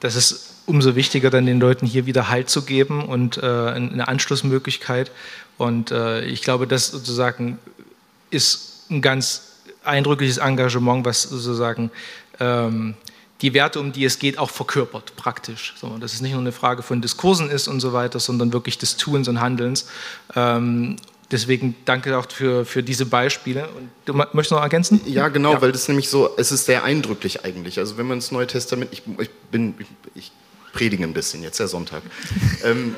Das ist umso wichtiger, dann den Leuten hier wieder Halt zu geben und äh, eine Anschlussmöglichkeit. Und äh, ich glaube, das sozusagen ist ein ganz eindrückliches Engagement, was sozusagen ähm, die Werte, um die es geht, auch verkörpert, praktisch. So, dass es nicht nur eine Frage von Diskursen ist und so weiter, sondern wirklich des Tuns und Handelns. Ähm, deswegen danke auch für, für diese Beispiele. Und du möchtest noch ergänzen? Ja, genau, ja. weil das nämlich so, es ist sehr eindrücklich eigentlich. Also wenn man das Neue Testament, ich, ich bin, ich, ich predige ein bisschen, jetzt der Sonntag. (laughs) ähm,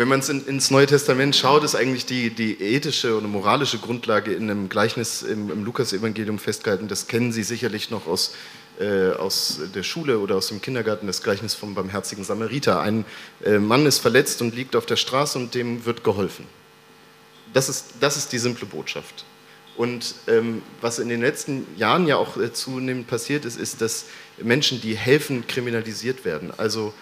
wenn man in, ins Neue Testament schaut, ist eigentlich die, die ethische oder moralische Grundlage in einem Gleichnis im, im Lukas-Evangelium festgehalten. Das kennen Sie sicherlich noch aus äh, aus der Schule oder aus dem Kindergarten das Gleichnis vom barmherzigen Samariter. Ein äh, Mann ist verletzt und liegt auf der Straße und dem wird geholfen. Das ist, das ist die simple Botschaft. Und ähm, was in den letzten Jahren ja auch äh, zunehmend passiert ist, ist, dass Menschen, die helfen, kriminalisiert werden. Also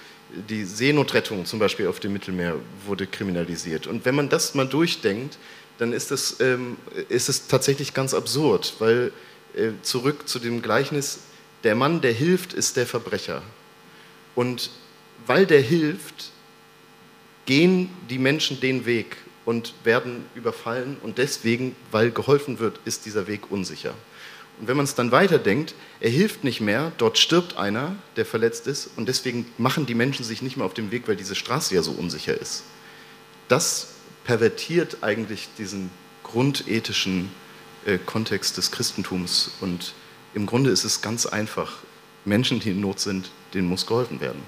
die Seenotrettung zum Beispiel auf dem Mittelmeer wurde kriminalisiert. Und wenn man das mal durchdenkt, dann ist es, ähm, ist es tatsächlich ganz absurd, weil äh, zurück zu dem Gleichnis, der Mann, der hilft, ist der Verbrecher. Und weil der hilft, gehen die Menschen den Weg und werden überfallen und deswegen, weil geholfen wird, ist dieser Weg unsicher. Und wenn man es dann weiterdenkt, er hilft nicht mehr, dort stirbt einer, der verletzt ist und deswegen machen die Menschen sich nicht mehr auf den Weg, weil diese Straße ja so unsicher ist. Das pervertiert eigentlich diesen grundethischen äh, Kontext des Christentums und im Grunde ist es ganz einfach. Menschen, die in Not sind, denen muss geholfen werden.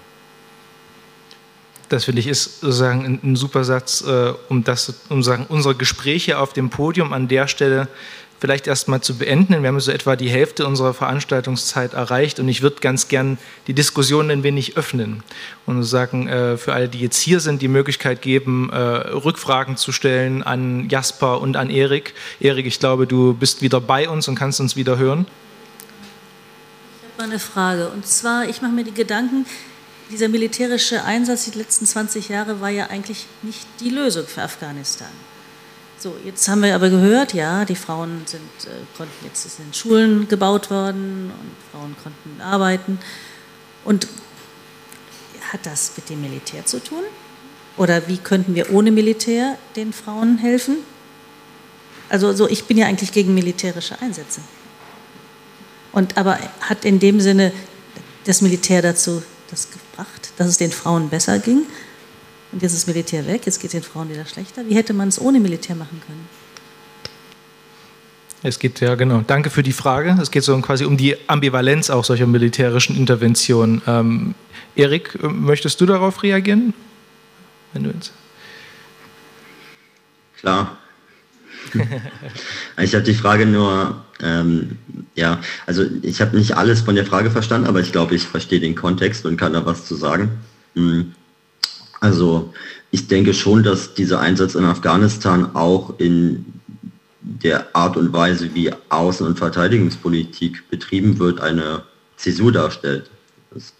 Das finde ich ist sozusagen ein, ein super Satz, äh, um, das, um sagen, unsere Gespräche auf dem Podium an der Stelle vielleicht erstmal zu beenden. Wir haben so etwa die Hälfte unserer Veranstaltungszeit erreicht und ich würde ganz gern die Diskussion ein wenig öffnen und sagen, äh, für alle, die jetzt hier sind, die Möglichkeit geben, äh, Rückfragen zu stellen an Jasper und an Erik. Erik, ich glaube, du bist wieder bei uns und kannst uns wieder hören. Ich habe eine Frage und zwar, ich mache mir die Gedanken, dieser militärische Einsatz die letzten 20 Jahre war ja eigentlich nicht die Lösung für Afghanistan. So, jetzt haben wir aber gehört, ja, die Frauen sind, äh, konnten jetzt sind Schulen gebaut worden und Frauen konnten arbeiten. Und hat das mit dem Militär zu tun? Oder wie könnten wir ohne Militär den Frauen helfen? Also, also ich bin ja eigentlich gegen militärische Einsätze. Und aber hat in dem Sinne das Militär dazu das gebracht, dass es den Frauen besser ging? Und jetzt ist das Militär weg, jetzt geht es den Frauen wieder schlechter. Wie hätte man es ohne Militär machen können? Es geht ja genau. Danke für die Frage. Es geht so quasi um die Ambivalenz auch solcher militärischen Interventionen. Ähm, Erik, möchtest du darauf reagieren? Wenn du jetzt. Klar. (laughs) ich habe die Frage nur, ähm, ja, also ich habe nicht alles von der Frage verstanden, aber ich glaube, ich verstehe den Kontext und kann da was zu sagen. Hm. Also ich denke schon, dass dieser Einsatz in Afghanistan auch in der Art und Weise, wie Außen- und Verteidigungspolitik betrieben wird, eine Zäsur darstellt. Es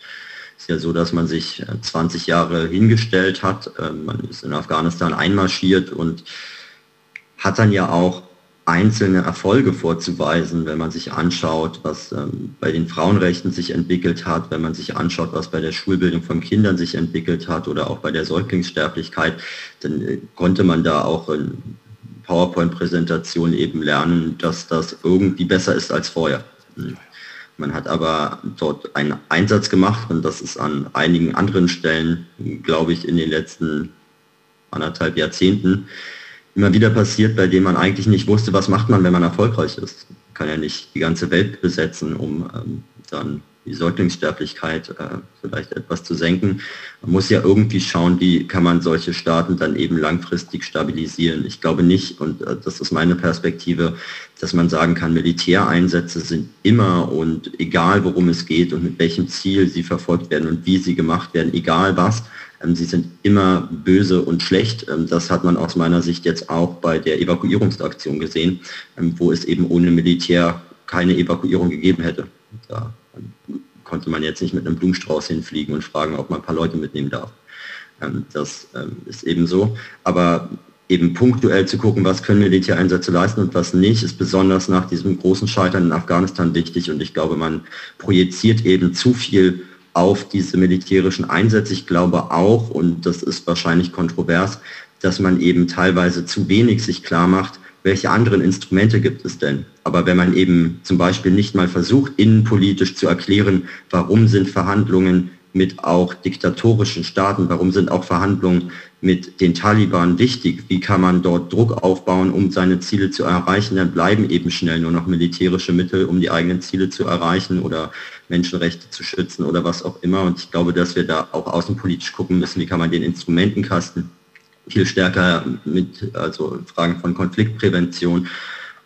ist ja so, dass man sich 20 äh, Jahre hingestellt hat, ähm, man ist in Afghanistan einmarschiert und hat dann ja auch einzelne Erfolge vorzuweisen, wenn man sich anschaut, was ähm, bei den Frauenrechten sich entwickelt hat, wenn man sich anschaut, was bei der Schulbildung von Kindern sich entwickelt hat oder auch bei der Säuglingssterblichkeit, dann äh, konnte man da auch in PowerPoint-Präsentationen eben lernen, dass das irgendwie besser ist als vorher. Hm. Man hat aber dort einen Einsatz gemacht und das ist an einigen anderen Stellen, glaube ich, in den letzten anderthalb Jahrzehnten immer wieder passiert, bei dem man eigentlich nicht wusste, was macht man, wenn man erfolgreich ist. Man kann ja nicht die ganze Welt besetzen, um ähm, dann die Säuglingssterblichkeit äh, vielleicht etwas zu senken. Man muss ja irgendwie schauen, wie kann man solche Staaten dann eben langfristig stabilisieren. Ich glaube nicht, und äh, das ist meine Perspektive, dass man sagen kann, Militäreinsätze sind immer und egal worum es geht und mit welchem Ziel sie verfolgt werden und wie sie gemacht werden, egal was, sie sind immer böse und schlecht. Ähm, das hat man aus meiner Sicht jetzt auch bei der Evakuierungsaktion gesehen, ähm, wo es eben ohne Militär keine Evakuierung gegeben hätte. Da konnte man jetzt nicht mit einem Blumenstrauß hinfliegen und fragen, ob man ein paar Leute mitnehmen darf. Das ist eben so. Aber eben punktuell zu gucken, was können Militäreinsätze leisten und was nicht, ist besonders nach diesem großen Scheitern in Afghanistan wichtig. Und ich glaube, man projiziert eben zu viel auf diese militärischen Einsätze. Ich glaube auch, und das ist wahrscheinlich kontrovers, dass man eben teilweise zu wenig sich klar macht, welche anderen Instrumente gibt es denn? Aber wenn man eben zum Beispiel nicht mal versucht, innenpolitisch zu erklären, warum sind Verhandlungen mit auch diktatorischen Staaten, warum sind auch Verhandlungen mit den Taliban wichtig, wie kann man dort Druck aufbauen, um seine Ziele zu erreichen, dann bleiben eben schnell nur noch militärische Mittel, um die eigenen Ziele zu erreichen oder Menschenrechte zu schützen oder was auch immer. Und ich glaube, dass wir da auch außenpolitisch gucken müssen, wie kann man den Instrumentenkasten viel stärker mit also Fragen von Konfliktprävention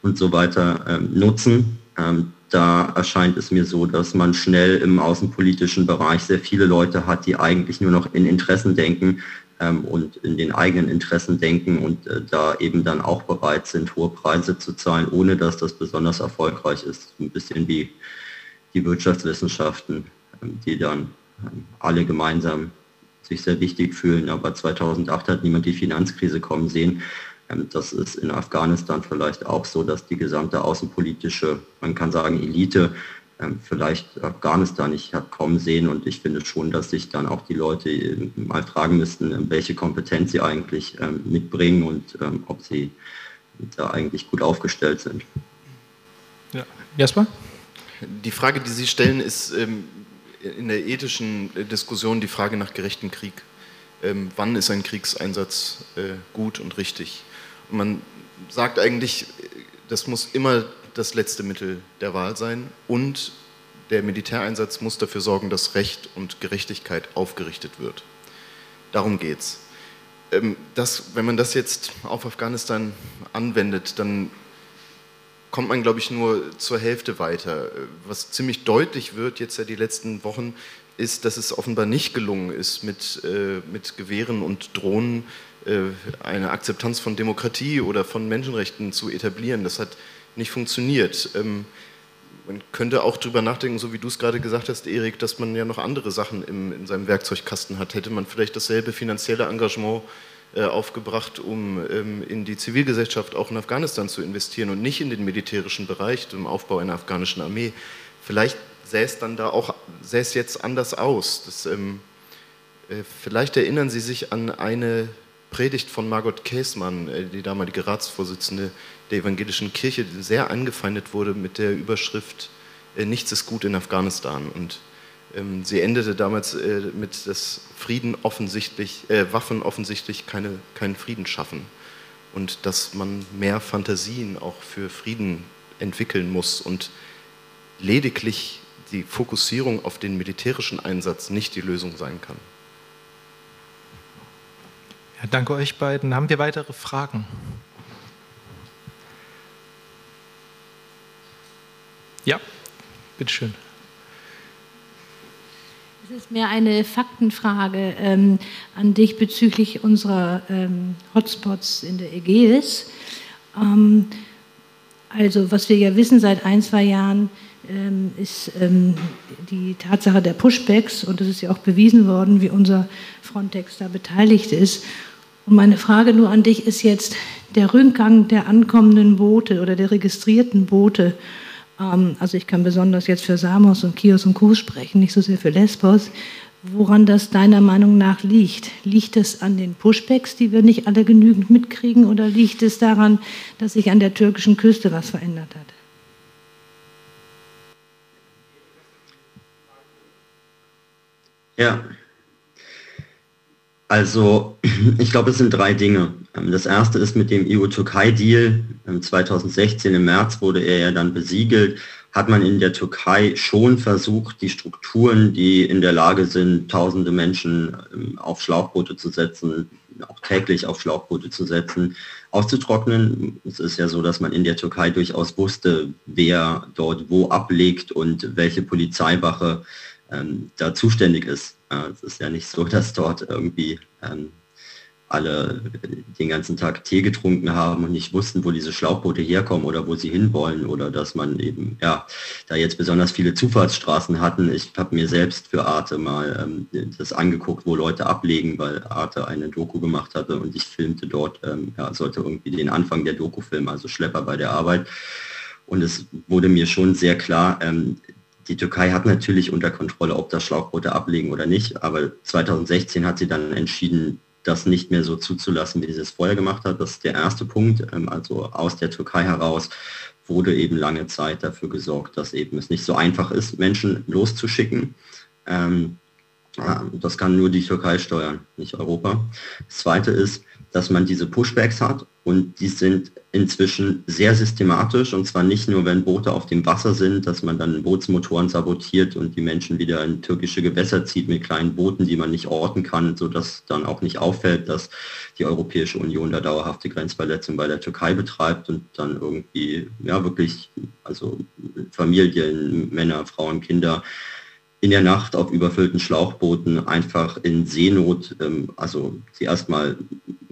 und so weiter ähm, nutzen. Ähm, da erscheint es mir so, dass man schnell im außenpolitischen Bereich sehr viele Leute hat, die eigentlich nur noch in Interessen denken ähm, und in den eigenen Interessen denken und äh, da eben dann auch bereit sind, hohe Preise zu zahlen, ohne dass das besonders erfolgreich ist. Ein bisschen wie die Wirtschaftswissenschaften, ähm, die dann ähm, alle gemeinsam sich sehr wichtig fühlen. Aber 2008 hat niemand die Finanzkrise kommen sehen. Ähm, das ist in Afghanistan vielleicht auch so, dass die gesamte außenpolitische, man kann sagen, Elite ähm, vielleicht Afghanistan nicht hat kommen sehen. Und ich finde schon, dass sich dann auch die Leute ähm, mal fragen müssten, welche Kompetenz sie eigentlich mitbringen und ob sie da eigentlich gut aufgestellt sind. Ja, Jasper? Die Frage, die Sie stellen, ist in der ethischen Diskussion die Frage nach gerechtem Krieg. wann ist ein Kriegseinsatz äh, gut und richtig? Man sagt eigentlich, das muss immer das letzte Mittel der Wahl sein und der Militäreinsatz muss dafür sorgen, dass Recht und Gerechtigkeit aufgerichtet wird. Darum geht's. Ähm, das, wenn man das jetzt auf Afghanistan anwendet, dann kommt man, glaube ich, nur zur Hälfte weiter. Was ziemlich deutlich wird jetzt ja die letzten Wochen, ist, dass es offenbar nicht gelungen ist, mit, äh, mit Gewehren und Drohnen eine Akzeptanz von Demokratie oder von Menschenrechten zu etablieren. Das hat nicht funktioniert. Ähm, man könnte auch darüber nachdenken, so wie du es gerade gesagt hast, Erik, dass man ja noch andere Sachen im, in seinem Werkzeugkasten hat. Hätte man vielleicht dasselbe finanzielle Engagement äh, aufgebracht, um ähm, in die Zivilgesellschaft auch in Afghanistan zu investieren und nicht in den militärischen Bereich, dem Aufbau einer afghanischen Armee. Vielleicht sähe es dann da auch, sähe es jetzt anders aus. Das, ähm, äh, vielleicht erinnern Sie sich an eine Predigt von Margot Käßmann, äh, die damalige Ratsvorsitzende der evangelischen Kirche, sehr angefeindet wurde mit der Überschrift äh, Nichts ist gut in Afghanistan. Und ähm, sie endete damals äh, mit, dass Frieden offensichtlich, äh, Waffen offensichtlich keine, keinen Frieden schaffen. Und dass man mehr Fantasien auch für Frieden entwickeln muss und lediglich die Fokussierung auf den militärischen Einsatz nicht die Lösung sein kann. Danke euch beiden. Haben wir weitere Fragen? Ja, bitteschön. Es ist mehr eine Faktenfrage ähm, an dich bezüglich unserer ähm, Hotspots in der Ägäis. Ähm, also was wir ja wissen seit ein, zwei Jahren, ähm, ist ähm, die Tatsache der Pushbacks und es ist ja auch bewiesen worden, wie unser Frontex da beteiligt ist. Und meine Frage nur an dich ist jetzt der Rückgang der ankommenden Boote oder der registrierten Boote. Ähm, also ich kann besonders jetzt für Samos und Kios und Kos sprechen, nicht so sehr für Lesbos. Woran das deiner Meinung nach liegt? Liegt es an den Pushbacks, die wir nicht alle genügend mitkriegen, oder liegt es daran, dass sich an der türkischen Küste was verändert hat? Ja, also (clears throat) ich glaube, es sind drei Dinge. Ähm, das erste ist mit dem EU-Türkei-Deal. 2016 ähm, im März wurde er ja dann besiegelt. Hat man in der Türkei schon versucht, die Strukturen, die in der Lage sind, tausende Menschen ähm, auf Schlauchboote zu setzen, auch täglich auf Schlauchboote zu setzen, auszutrocknen. Es ist ja so, dass man in der Türkei durchaus wusste, wer dort wo ablegt und welche Polizeiwache ähm, da zuständig ist. Äh, es ist ja nicht so, (laughs) dass dort irgendwie ähm, alle den ganzen Tag Tee getrunken haben und nicht wussten, wo diese Schlauchboote herkommen oder wo sie hinwollen oder dass man eben, ja, da jetzt besonders viele Zufahrtsstraßen hatten. Ich habe mir selbst für Arte mal ähm, das angeguckt, wo Leute ablegen, weil Arte eine Doku gemacht hatte und ich filmte dort, ähm, ja, sollte irgendwie den Anfang der Doku filmen, also Schlepper bei der Arbeit. Und es wurde mir schon sehr klar, ähm, die Türkei hat natürlich unter Kontrolle, ob das Schlauchboote ablegen oder nicht, aber 2016 hat sie dann entschieden, das nicht mehr so zuzulassen, wie sie es vorher gemacht hat. Das ist der erste Punkt. Ähm, also aus der Türkei heraus wurde eben lange Zeit dafür gesorgt, dass eben es nicht so einfach ist, Menschen loszuschicken. Ähm, Das kann nur die Türkei steuern, nicht Europa. Das Zweite ist, dass man diese Pushbacks hat und die sind inzwischen sehr systematisch. Und zwar nicht nur, wenn Boote auf dem Wasser sind, dass man dann Bootsmotoren sabotiert und die Menschen wieder in türkische Gewässer zieht mit kleinen Booten, die man nicht orten kann, sodass dann auch nicht auffällt, dass die Europäische Union da dauerhafte Grenzverletzungen bei der Türkei betreibt und dann irgendwie ja wirklich also Familien, Männer, Frauen, Kinder in der Nacht auf überfüllten Schlauchbooten einfach in Seenot, ähm, also sie erstmal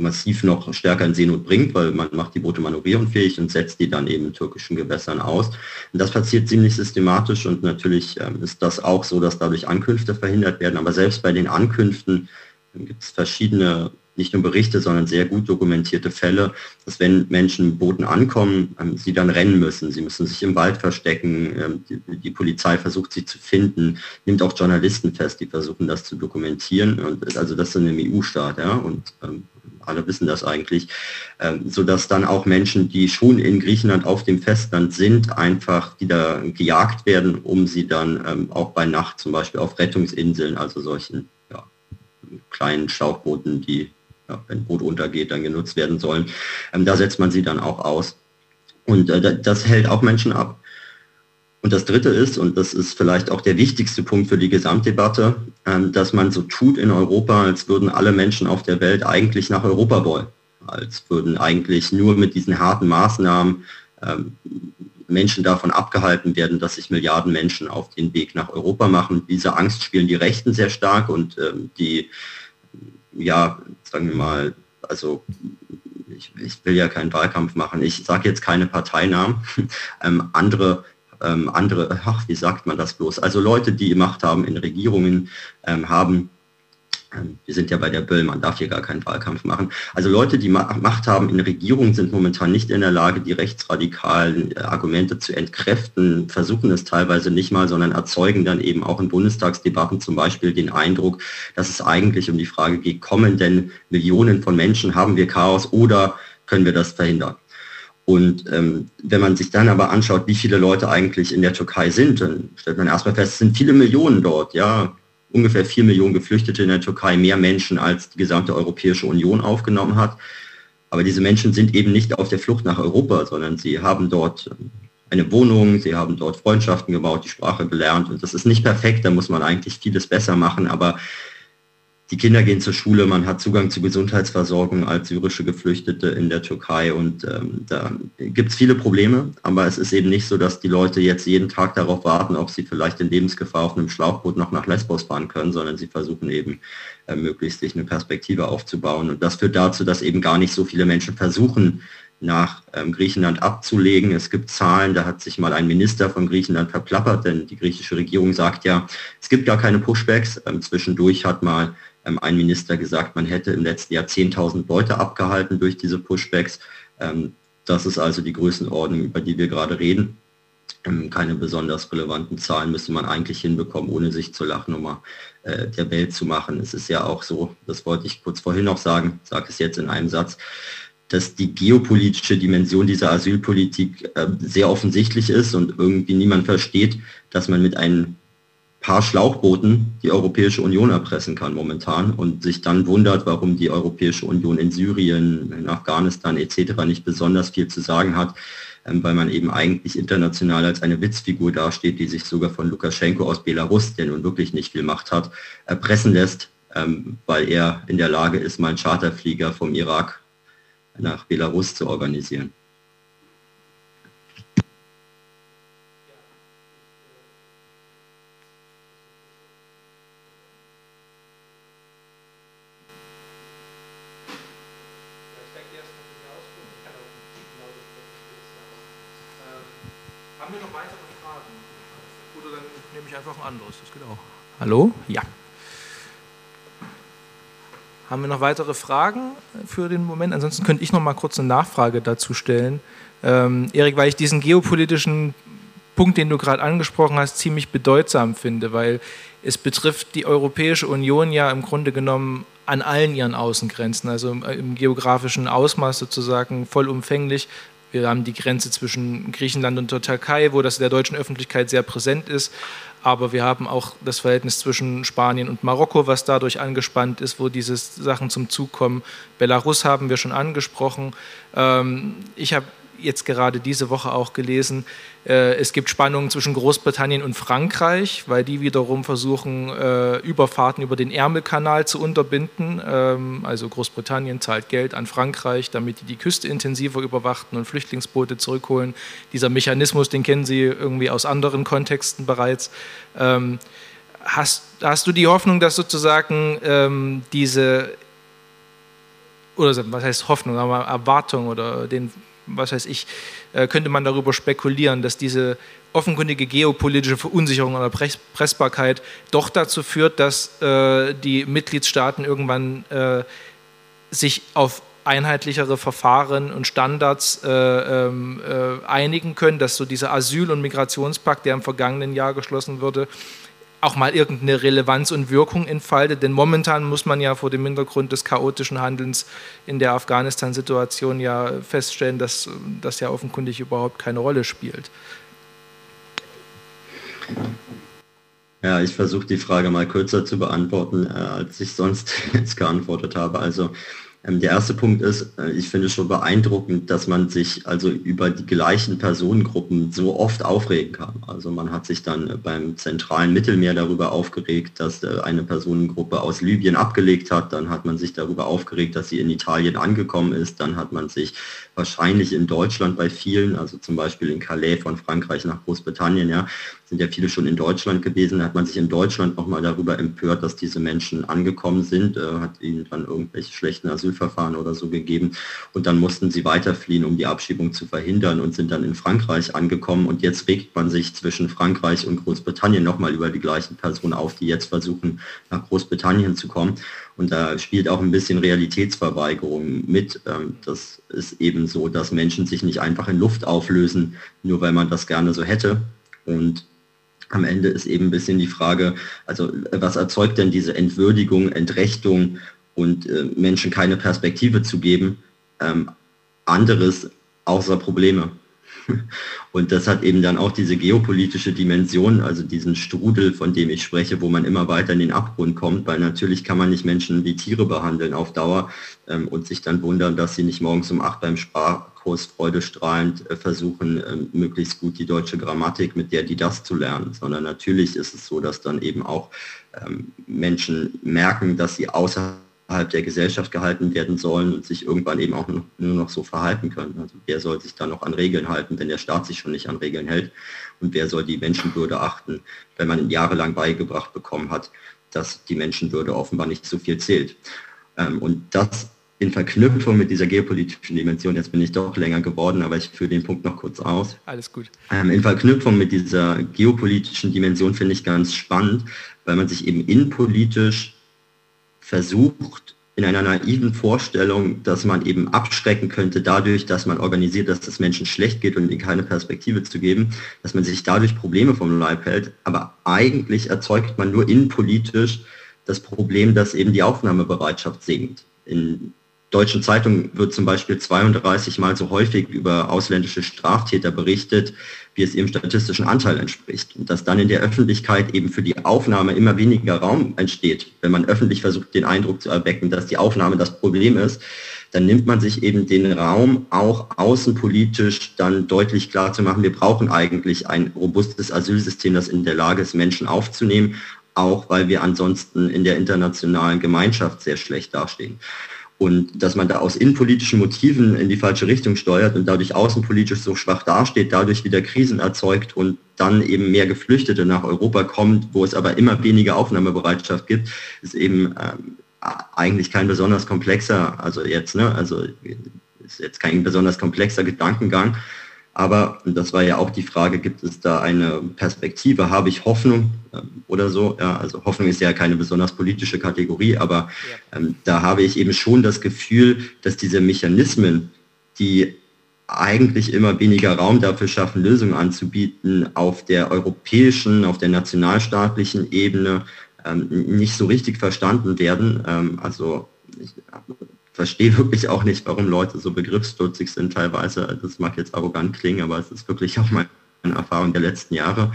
massiv noch stärker in Seenot bringt, weil man macht die Boote manövrierunfähig und setzt die dann eben in türkischen Gewässern aus. Und das passiert ziemlich systematisch und natürlich ähm, ist das auch so, dass dadurch Ankünfte verhindert werden. Aber selbst bei den Ankünften ähm, gibt es verschiedene nicht nur Berichte, sondern sehr gut dokumentierte Fälle, dass wenn Menschen mit Booten ankommen, ähm, sie dann rennen müssen. Sie müssen sich im Wald verstecken. Ähm, die, Polizei versucht sie zu finden, nimmt auch Journalisten fest, die versuchen das zu dokumentieren. Und also das ist in einem EU-Staat, ja. Und ähm, alle wissen das eigentlich, sodass dann auch Menschen, die schon in Griechenland auf dem Festland sind, einfach wieder gejagt werden, um sie dann auch bei Nacht zum Beispiel auf Rettungsinseln, also solchen kleinen Schlauchbooten, die wenn Boot untergeht, dann genutzt werden sollen. Ähm, da setzt man sie dann auch aus. Und äh, das hält auch Menschen ab. Und das Dritte ist, und das ist vielleicht auch der wichtigste Punkt für die Gesamtdebatte, ähm, dass man so tut in Europa, als würden alle Menschen auf der Welt eigentlich nach Europa wollen. Als würden eigentlich nur mit diesen harten Maßnahmen ähm, Menschen davon abgehalten werden, dass sich Milliarden Menschen auf den Weg nach Europa machen. Diese Angst spielen die Rechten sehr stark und ähm, die ja, sagen wir mal, also ich, ich will ja keinen Wahlkampf machen. Ich sage jetzt keine Parteinamen. (laughs) ähm, andere ähm, andere, ach, wie sagt man das bloß? Also Leute, die Macht haben in Regierungen, ähm, haben wir sind ja bei der Böll, man darf hier gar keinen Wahlkampf machen. Also Leute, die Macht haben in Regierungen, sind momentan nicht in der Lage, die rechtsradikalen äh, Argumente zu entkräften, versuchen es teilweise nicht mal, sondern erzeugen dann eben auch in Bundestagsdebatten zum Beispiel den Eindruck, dass es eigentlich um die Frage geht, kommen denn Millionen von Menschen, haben wir Chaos oder können wir das verhindern? Und ähm, wenn man sich dann aber anschaut, wie viele Leute eigentlich in der Türkei sind, dann stellt man erstmal fest, es sind viele Millionen dort, ja, ungefähr vier Millionen Geflüchtete in der Türkei, mehr Menschen als die gesamte Europäische Union aufgenommen hat. Aber diese Menschen sind eben nicht auf der Flucht nach Europa, sondern sie haben dort eine Wohnung, sie haben dort Freundschaften gebaut, die Sprache gelernt. Und das ist nicht perfekt, da muss man eigentlich vieles besser machen. Aber die Kinder gehen zur Schule, man hat Zugang zu Gesundheitsversorgung als syrische Geflüchtete in der Türkei und ähm, da gibt es viele Probleme, aber es ist eben nicht so, dass die Leute jetzt jeden Tag darauf warten, ob sie vielleicht in Lebensgefahr auf einem Schlauchboot noch nach Lesbos fahren können, sondern sie versuchen eben äh, möglichst sich eine Perspektive aufzubauen und das führt dazu, dass eben gar nicht so viele Menschen versuchen, nach ähm, Griechenland abzulegen. Es gibt Zahlen, da hat sich mal ein Minister von Griechenland verplappert, denn die griechische Regierung sagt ja, es gibt gar keine Pushbacks. Ähm, zwischendurch hat mal ein Minister gesagt, man hätte im letzten Jahr 10.000 Leute abgehalten durch diese Pushbacks. Ähm, das ist also die Größenordnung, über die wir gerade reden. Ähm, keine besonders relevanten Zahlen müsste man eigentlich hinbekommen, ohne sich zur Lachnummer äh, der Welt zu machen. Es ist ja auch so, das wollte ich kurz vorhin noch sagen, sage es jetzt in einem Satz, dass die geopolitische Dimension dieser Asylpolitik sehr offensichtlich ist und irgendwie niemand versteht, dass man mit einem paar Schlauchbooten die Europäische Union erpressen kann momentan und sich dann wundert, warum die Europäische Union in Syrien, in Afghanistan etc. nicht besonders viel zu sagen hat, ähm, weil man eben eigentlich international als eine Witzfigur dasteht, die sich sogar von Lukaschenko aus Belarus, der nun wirklich nicht viel Macht hat, erpressen lässt, ähm, weil er in der Lage ist, mal einen Charterflieger vom Irak nach Belarus zu organisieren. Hallo? Ja. Haben wir noch weitere Fragen für den Moment? Ansonsten könnte ich noch mal kurz eine Nachfrage dazu stellen. Ähm, Erik, weil ich diesen geopolitischen Punkt, den du gerade angesprochen hast, ziemlich bedeutsam finde, weil es betrifft die Europäische Union ja im Grunde genommen an allen ihren Außengrenzen, also im geografischen Ausmaß sozusagen vollumfänglich. Wir haben die Grenze zwischen Griechenland und der Türkei, wo das in der deutschen Öffentlichkeit sehr präsent ist aber wir haben auch das Verhältnis zwischen Spanien und Marokko, was dadurch angespannt ist, wo diese Sachen zum Zug kommen. Belarus haben wir schon angesprochen. Ähm, ich habe jetzt gerade diese Woche auch gelesen, äh, es gibt Spannungen zwischen Großbritannien und Frankreich, weil die wiederum versuchen, äh, Überfahrten über den Ärmelkanal zu unterbinden. Ähm, also Großbritannien zahlt Geld an Frankreich, damit die die Küste intensiver überwachten und Flüchtlingsboote zurückholen. Dieser Mechanismus, den kennen Sie irgendwie aus anderen Kontexten bereits. Ähm, hast, hast du die Hoffnung, dass sozusagen ähm, diese oder was heißt Hoffnung, Erwartung oder den was weiß ich, äh, könnte man darüber spekulieren, dass diese offenkundige geopolitische Verunsicherung oder Pressbarkeit doch dazu führt, dass äh, die Mitgliedstaaten irgendwann äh, sich auf einheitlichere Verfahren und Standards äh, ähm, äh, einigen können, dass so dieser Asyl- und Migrationspakt, der im vergangenen Jahr geschlossen wurde, auch mal irgendeine Relevanz und Wirkung entfaltet. Denn momentan muss man ja vor dem Hintergrund des chaotischen Handelns in der Afghanistan-Situation ja feststellen, dass das ja offenkundig überhaupt keine Rolle spielt. Ja, ich versuche die Frage mal kürzer zu beantworten, äh, als ich sonst (laughs) jetzt geantwortet habe. Also der erste Punkt ist, äh, ich finde es schon beeindruckend, dass man sich also über die gleichen Personengruppen so oft aufregen kann. Also man hat sich dann äh, beim zentralen Mittelmeer darüber aufgeregt, dass äh, eine Personengruppe aus Libyen abgelegt hat. Dann hat man sich darüber aufgeregt, dass sie in Italien angekommen ist. Dann hat man sich wahrscheinlich in Deutschland bei vielen, also zum Beispiel in Calais von Frankreich nach Großbritannien, ja, sind ja viele schon in Deutschland gewesen. Da hat man sich in Deutschland nochmal darüber empört, dass diese Menschen angekommen sind, äh, hat ihnen dann irgendwelche schlechten Asylverfahren oder so gegeben und dann mussten sie weiterfliehen, um die Abschiebung zu verhindern und sind dann in Frankreich angekommen und jetzt regt man sich zwischen Frankreich und Großbritannien nochmal über die gleichen Personen auf, die jetzt versuchen, nach Großbritannien zu kommen. Und da spielt auch ein bisschen Realitätsverweigerung mit. Ähm, das ist eben so, dass Menschen sich nicht einfach in Luft auflösen, nur weil man das gerne so hätte. Und am Ende ist eben ein bisschen die Frage, also was erzeugt denn diese Entwürdigung, Entrechtung und äh, Menschen keine Perspektive zu geben, ähm, anderes außer Probleme. (laughs) Und das hat eben dann auch diese geopolitische Dimension, also diesen Strudel, von dem ich spreche, wo man immer weiter in den Abgrund kommt, weil natürlich kann man nicht Menschen wie Tiere behandeln auf Dauer ähm, und sich dann wundern, dass sie nicht morgens um acht beim Sprach Kurs freudestrahlend äh, versuchen, ähm, möglichst gut die deutsche Grammatik, mit der die das zu lernen, sondern natürlich ist es so, dass dann eben auch ähm, Menschen merken, dass sie außerhalb der Gesellschaft gehalten werden sollen und sich irgendwann eben auch nur noch so verhalten können. Also wer soll sich da noch an Regeln halten, wenn der Staat sich schon nicht an Regeln hält? Und wer soll die Menschenwürde achten, wenn man jahrelang beigebracht bekommen hat, dass die Menschenwürde offenbar nicht so viel zählt? Ähm, und das in Verknüpfung mit dieser geopolitischen Dimension, jetzt bin ich doch länger geworden, aber ich führe den Punkt noch kurz aus. Alles gut. Ähm, in Verknüpfung mit dieser geopolitischen Dimension finde ich ganz spannend, weil man sich eben innenpolitisch versucht, in einer naiven Vorstellung, dass man eben abschrecken könnte dadurch, dass man organisiert, dass es Menschen schlecht geht und ihnen keine Perspektive zu geben, dass man sich dadurch Probleme vom Leib hält. Aber eigentlich erzeugt man nur innenpolitisch das Problem, dass eben die Aufnahmebereitschaft sinkt. In deutschen Zeitung wird zum Beispiel 32 Mal so häufig über ausländische Straftäter berichtet, wie es ihrem statistischen Anteil entspricht. Und dass dann in der Öffentlichkeit eben für die Aufnahme immer weniger Raum entsteht, wenn man öffentlich versucht, den Eindruck zu erwecken, dass die Aufnahme das Problem ist, dann nimmt man sich eben den Raum auch außenpolitisch dann deutlich klar zu machen, wir brauchen eigentlich ein robustes Asylsystem, das in der Lage ist, Menschen aufzunehmen, auch weil wir ansonsten in der internationalen Gemeinschaft sehr schlecht dastehen und dass man da aus innenpolitischen Motiven in die falsche Richtung steuert und dadurch außenpolitisch so schwach dasteht, dadurch wieder Krisen erzeugt und dann eben mehr Geflüchtete nach Europa kommt, wo es aber immer weniger Aufnahmebereitschaft gibt, ist eben ähm, eigentlich kein besonders komplexer, also jetzt, ne, also ist jetzt kein besonders komplexer Gedankengang, aber, das war ja auch die Frage, gibt es da eine Perspektive, habe ich Hoffnung ähm, oder so? Ja, also Hoffnung ist ja keine besonders politische Kategorie, aber ähm, da habe ich eben schon das Gefühl, dass diese Mechanismen, die eigentlich immer weniger Raum dafür schaffen, Lösungen anzubieten, auf der europäischen, auf der nationalstaatlichen Ebene ähm, nicht so richtig verstanden werden. Ähm, also ich, verstehe (laughs) wirklich auch nicht, warum Leute so begriffsstutzig sind teilweise. Das mag jetzt arrogant klingen, aber es ist wirklich auch meine Erfahrung der letzten Jahre.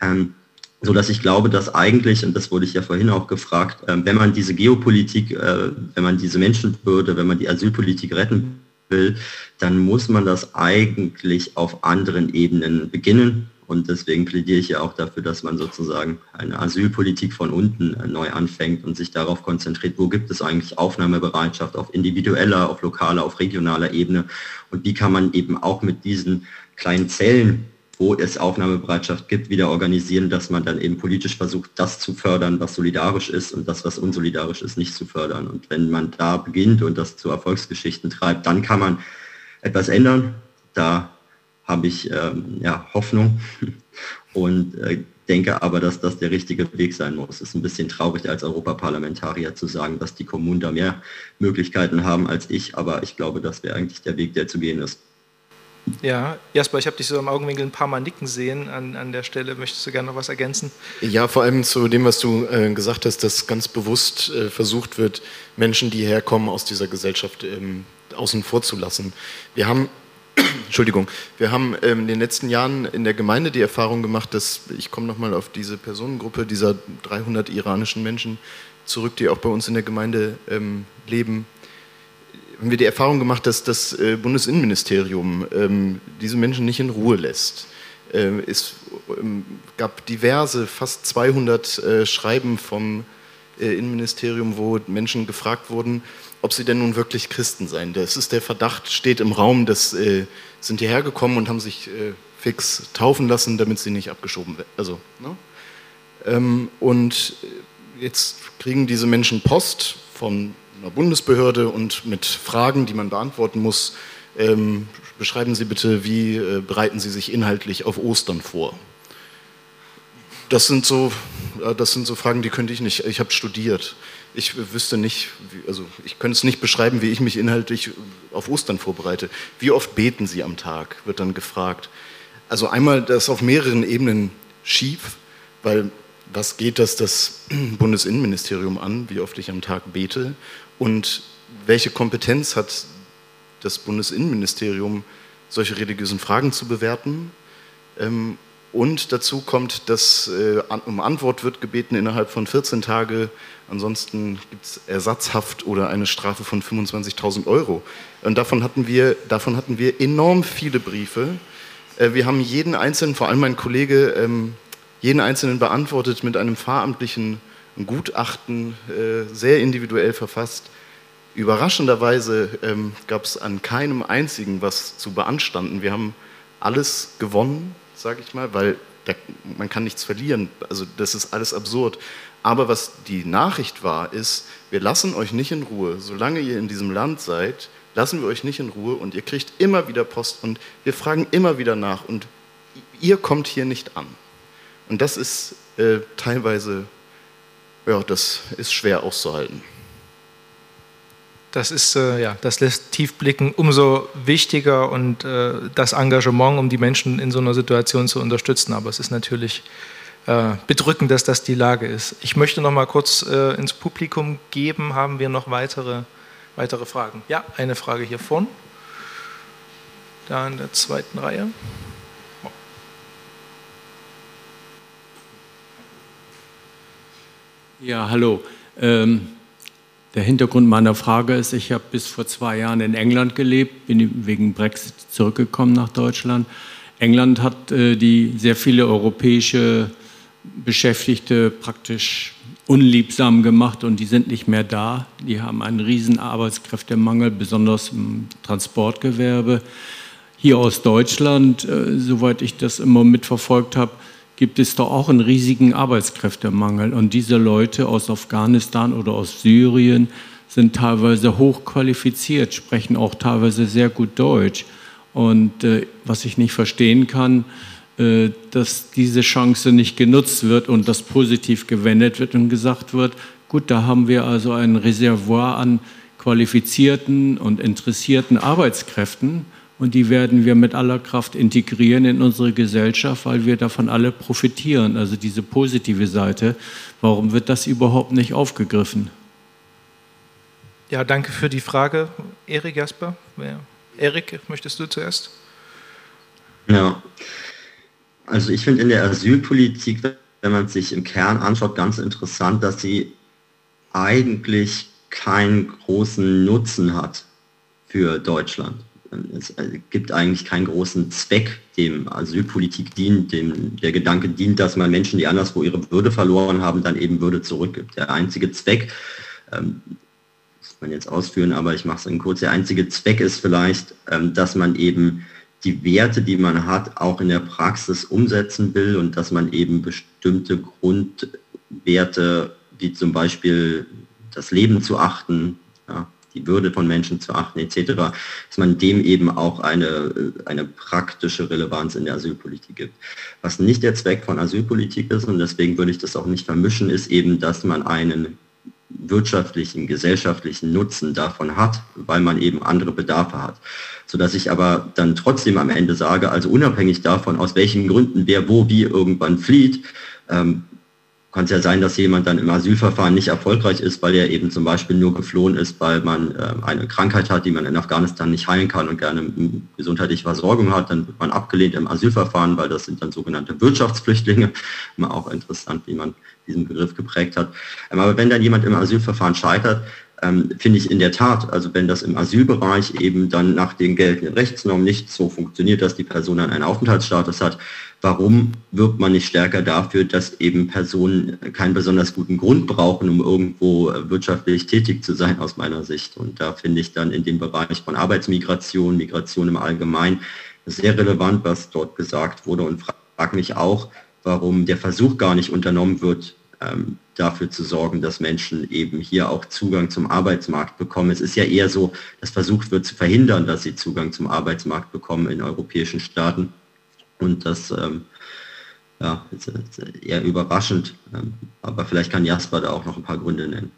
Ähm, so dass ich glaube, dass eigentlich, und das wurde ich ja vorhin auch gefragt, äh, wenn man diese Geopolitik, äh, wenn man diese Menschenwürde, wenn man die Asylpolitik retten will, dann muss man das eigentlich auf anderen Ebenen beginnen. Und deswegen plädiere ich ja auch dafür, dass man sozusagen eine Asylpolitik von unten äh, neu anfängt und sich darauf konzentriert, wo gibt es eigentlich Aufnahmebereitschaft auf individueller, auf lokaler, auf regionaler Ebene und wie kann man eben auch mit diesen kleinen Zellen wo es Aufnahmebereitschaft gibt, wieder organisieren, dass man dann eben politisch versucht, das zu fördern, was solidarisch ist und das, was unsolidarisch ist, nicht zu fördern. Und wenn man da beginnt und das zu Erfolgsgeschichten treibt, dann kann man etwas ändern. Da habe ich ähm, ja, Hoffnung (laughs) und äh, denke aber, dass das der richtige Weg sein muss. Es ist ein bisschen traurig als Europaparlamentarier zu sagen, dass die Kommunen da mehr Möglichkeiten haben als ich, aber ich glaube, das wäre eigentlich der Weg, der zu gehen ist. Ja, Jasper, ich habe dich so im Augenwinkel ein paar Mal nicken sehen an, an der Stelle. Möchtest du gerne noch was ergänzen? Ja, vor allem zu dem, was du äh, gesagt hast, dass ganz bewusst äh, versucht wird, Menschen, die herkommen, aus dieser Gesellschaft ähm, außen vor zu lassen. Wir haben, (clears throat) Entschuldigung, wir haben ähm, in den letzten Jahren in der Gemeinde die Erfahrung gemacht, dass, ich komme nochmal auf diese Personengruppe dieser 300 iranischen Menschen zurück, die auch bei uns in der Gemeinde ähm, leben, haben wir die Erfahrung gemacht, dass das äh, Bundesinnenministerium ähm, diese Menschen nicht in Ruhe lässt. Ähm, es gab diverse, fast 200 äh, Schreiben vom äh, Innenministerium, wo Menschen gefragt wurden, ob sie denn nun wirklich Christen seien. Das ist der Verdacht, steht im Raum, dass sind hierher gekommen und haben sich fix taufen lassen, damit sie nicht abgeschoben werden. Also, ne? und jetzt kriegen diese Menschen Post vom einer Bundesbehörde und mit Fragen, die man beantworten muss. Ähm, beschreiben Sie bitte, wie äh, bereiten Sie sich inhaltlich auf Ostern vor? Das sind so, das sind so Fragen, die könnte ich nicht. Ich habe studiert. Ich wüsste nicht, also ich könnte es nicht beschreiben, wie ich mich inhaltlich auf Ostern vorbereite. Wie oft beten Sie am Tag? Wird dann gefragt. Also einmal das auf mehreren Ebenen schief, weil was geht das das (clears throat) Bundesinnenministerium an, wie oft ich am Tag bete? Und welche Kompetenz hat das Bundesinnenministerium, solche religiösen Fragen zu bewerten? Ähm, und dazu kommt, dass äh, um Antwort wird gebeten innerhalb von 14 Tagen. Ansonsten gibt es Ersatzhaft oder eine Strafe von 25.000 Euro. Und davon hatten, wir, davon hatten wir enorm viele Briefe. Äh, wir haben jeden einzelnen, vor allem mein Kollege, ähm, jeden einzelnen beantwortet mit einem fahramtlichen Gutachten, äh, sehr individuell verfasst. Überraschenderweise ähm, gab es an keinem einzigen was zu beanstanden. Wir haben alles gewonnen, sage ich mal, weil da, man kann nichts verlieren. Also das ist alles absurd. Aber was die Nachricht war, ist, wir lassen euch nicht in Ruhe. Solange ihr in diesem Land seid, lassen wir euch nicht in Ruhe und ihr kriegt immer wieder Post und wir fragen immer wieder nach und ihr kommt hier nicht an. Und das ist äh, teilweise ja, das ist schwer auszuhalten. Das ist, äh, ja, das lässt tief blicken. Umso wichtiger und äh, das Engagement, um die Menschen in so einer Situation zu unterstützen. Aber es ist natürlich äh, bedrückend, dass das die Lage ist. Ich möchte noch mal kurz äh, ins Publikum geben. Haben wir noch weitere, weitere Fragen? Ja, eine Frage hier vorne. Da in der zweiten Reihe. Ja, hallo. Ähm, der Hintergrund meiner Frage ist, ich habe bis vor zwei Jahren in England gelebt, bin wegen Brexit zurückgekommen nach Deutschland. England hat äh, die sehr viele europäische Beschäftigte praktisch unliebsam gemacht und die sind nicht mehr da. Die haben einen riesen Arbeitskräftemangel, besonders im Transportgewerbe. Hier aus Deutschland, äh, soweit ich das immer mitverfolgt habe, gibt es doch auch einen riesigen Arbeitskräftemangel. Und diese Leute aus Afghanistan oder aus Syrien sind teilweise hochqualifiziert, sprechen auch teilweise sehr gut Deutsch. Und äh, was ich nicht verstehen kann, äh, dass diese Chance nicht genutzt wird und das positiv gewendet wird und gesagt wird, gut, da haben wir also ein Reservoir an qualifizierten und interessierten Arbeitskräften und die werden wir mit aller Kraft integrieren in unsere Gesellschaft, weil wir davon alle profitieren. Also diese positive Seite. Warum wird das überhaupt nicht aufgegriffen? Ja, danke für die Frage, Erik Jasper. Erik, möchtest du zuerst? Ja, also ich finde in der Asylpolitik, wenn man sich im Kern anschaut, ganz interessant, dass sie eigentlich keinen großen Nutzen hat für Deutschland. Es äh, gibt eigentlich keinen großen Zweck, dem Asylpolitik dient, dem der Gedanke dient, dass man Menschen, die anderswo ihre Würde verloren haben, dann eben Würde zurückgibt. Der einzige Zweck, ähm, muss man jetzt ausführen, aber ich mache es in kurz, der einzige Zweck ist vielleicht, ähm, dass man eben die Werte, die man hat, auch in der Praxis umsetzen will und dass man eben bestimmte Grundwerte, wie zum Beispiel das Leben zu achten, ja, die Würde von Menschen zu achten etc., dass man dem eben auch eine, eine praktische Relevanz in der Asylpolitik gibt. Was nicht der Zweck von Asylpolitik ist, und deswegen würde ich das auch nicht vermischen, ist eben, dass man einen wirtschaftlichen, gesellschaftlichen Nutzen davon hat, weil man eben andere Bedarfe hat. Sodass ich aber dann trotzdem am Ende sage, also unabhängig davon, aus welchen Gründen wer wo wie irgendwann flieht, ähm, kann es ja sein, dass jemand dann im Asylverfahren nicht erfolgreich ist, weil er eben zum Beispiel nur geflohen ist, weil man äh, eine Krankheit hat, die man in Afghanistan nicht heilen kann und gerne gesundheitliche Versorgung hat. Dann wird man abgelehnt im Asylverfahren, weil das sind dann sogenannte Wirtschaftsflüchtlinge. (laughs) Immer auch interessant, wie man diesen Begriff geprägt hat. Ähm, aber wenn dann jemand im Asylverfahren scheitert, ähm, finde ich in der Tat, also wenn das im Asylbereich eben dann nach den geltenden Rechtsnormen nicht so funktioniert, dass die Person dann einen Aufenthaltsstatus hat, warum wirkt man nicht stärker dafür, dass eben Personen keinen besonders guten Grund brauchen, um irgendwo äh, wirtschaftlich tätig zu sein aus meiner Sicht. Und da finde ich dann in dem Bereich von Arbeitsmigration, Migration im Allgemeinen sehr relevant, was dort gesagt wurde und frage mich auch, warum der Versuch gar nicht unternommen wird, ähm, dafür zu sorgen, dass Menschen eben hier auch Zugang zum Arbeitsmarkt bekommen. Es ist ja eher so, dass versucht wird zu verhindern, dass sie Zugang zum Arbeitsmarkt bekommen in europäischen Staaten. Und das ähm, ja, ist eher überraschend. Ähm, aber vielleicht kann Jasper da auch noch ein paar Gründe nennen.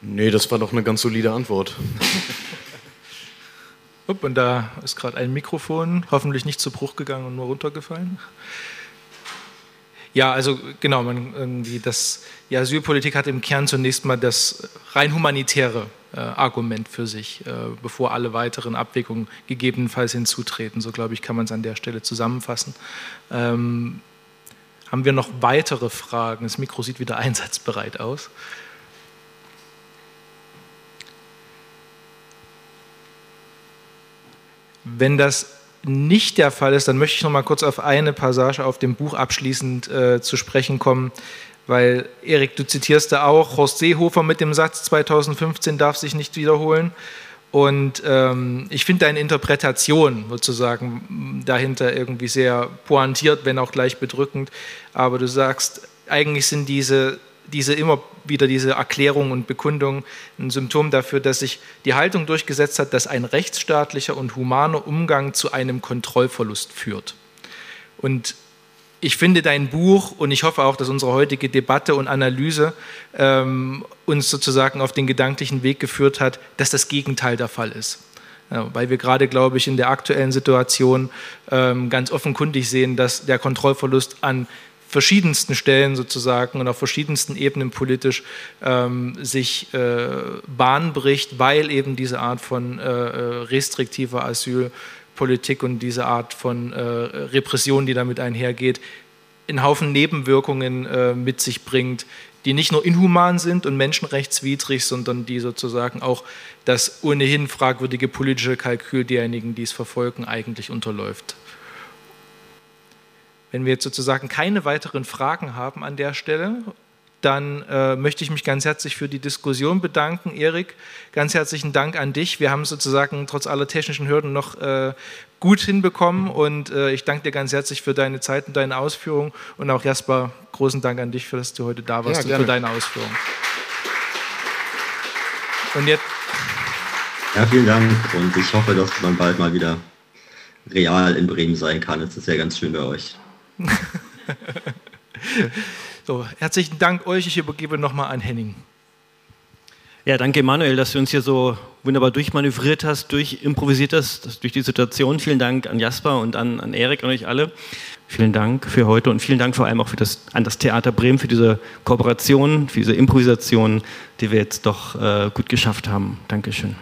Nee, das war doch eine ganz solide Antwort. und da ist gerade ein Mikrofon, hoffentlich nicht zu Bruch gegangen und nur runtergefallen. Ja, also genau, man irgendwie das, die Asylpolitik hat im Kern zunächst mal das rein humanitäre äh, Argument für sich, äh, bevor alle weiteren Abwägungen gegebenenfalls hinzutreten. So glaube ich, kann man es an der Stelle zusammenfassen. Ähm, haben wir noch weitere Fragen? Das Mikro sieht wieder (laughs) einsatzbereit aus. Wenn das nicht der Fall ist, dann möchte ich noch mal kurz auf eine Passage auf dem Buch abschließend äh, zu sprechen kommen, weil Erik, du zitierst da auch Horst Seehofer mit dem Satz 2015 darf sich nicht wiederholen. Und ähm, ich finde deine Interpretation sozusagen dahinter irgendwie sehr pointiert, wenn auch gleich bedrückend. Aber du sagst, eigentlich sind diese diese immer wieder diese Erklärung und Bekundung ein Symptom dafür, dass sich die Haltung durchgesetzt hat, dass ein rechtsstaatlicher und humaner Umgang zu einem Kontrollverlust führt. Und ich finde dein Buch und ich hoffe auch, dass unsere heutige Debatte und Analyse ähm, uns sozusagen auf den gedanklichen Weg geführt hat, dass das Gegenteil der Fall ist. Ja, weil wir gerade, glaube ich, in der aktuellen Situation ähm, ganz offenkundig sehen, dass der Kontrollverlust an verschiedensten Stellen sozusagen und auf verschiedensten Ebenen politisch ähm, sich äh, Bahn bricht, weil eben diese Art von äh, äh, restriktiver Asylpolitik und diese Art von äh, Repression, die damit einhergeht, einen Haufen Nebenwirkungen äh, mit sich bringt, die nicht nur inhuman sind und menschenrechtswidrig, sondern die sozusagen auch das ohnehin fragwürdige politische Kalkül derjenigen, die es verfolgen, eigentlich unterläuft. Wenn wir jetzt sozusagen keine weiteren Fragen haben an der Stelle, dann äh, möchte ich mich ganz herzlich für die Diskussion bedanken. Erik, ganz herzlichen Dank an dich. Wir haben sozusagen trotz aller technischen Hürden noch äh, gut hinbekommen und äh, ich danke dir ganz herzlich für deine Zeit und deine Ausführungen und auch Jasper, großen Dank an dich, für dass du heute da warst ja, und für deine Ausführungen. Und jetzt. Ja, vielen Dank und ich hoffe, dass man bald mal wieder real in Bremen sein kann. Es ist ja ganz schön bei euch. (laughs) so, herzlichen Dank euch. Ich übergebe nochmal an Henning. Ja, danke Manuel, dass du uns hier so wunderbar durchmanövriert hast, durchimprovisiert hast, durch die Situation. Vielen Dank an Jasper und an, an Erik und euch alle. Vielen Dank für heute und vielen Dank vor allem auch für das, an das Theater Bremen für diese Kooperation, für diese Improvisation, die wir jetzt doch äh, gut geschafft haben. Dankeschön.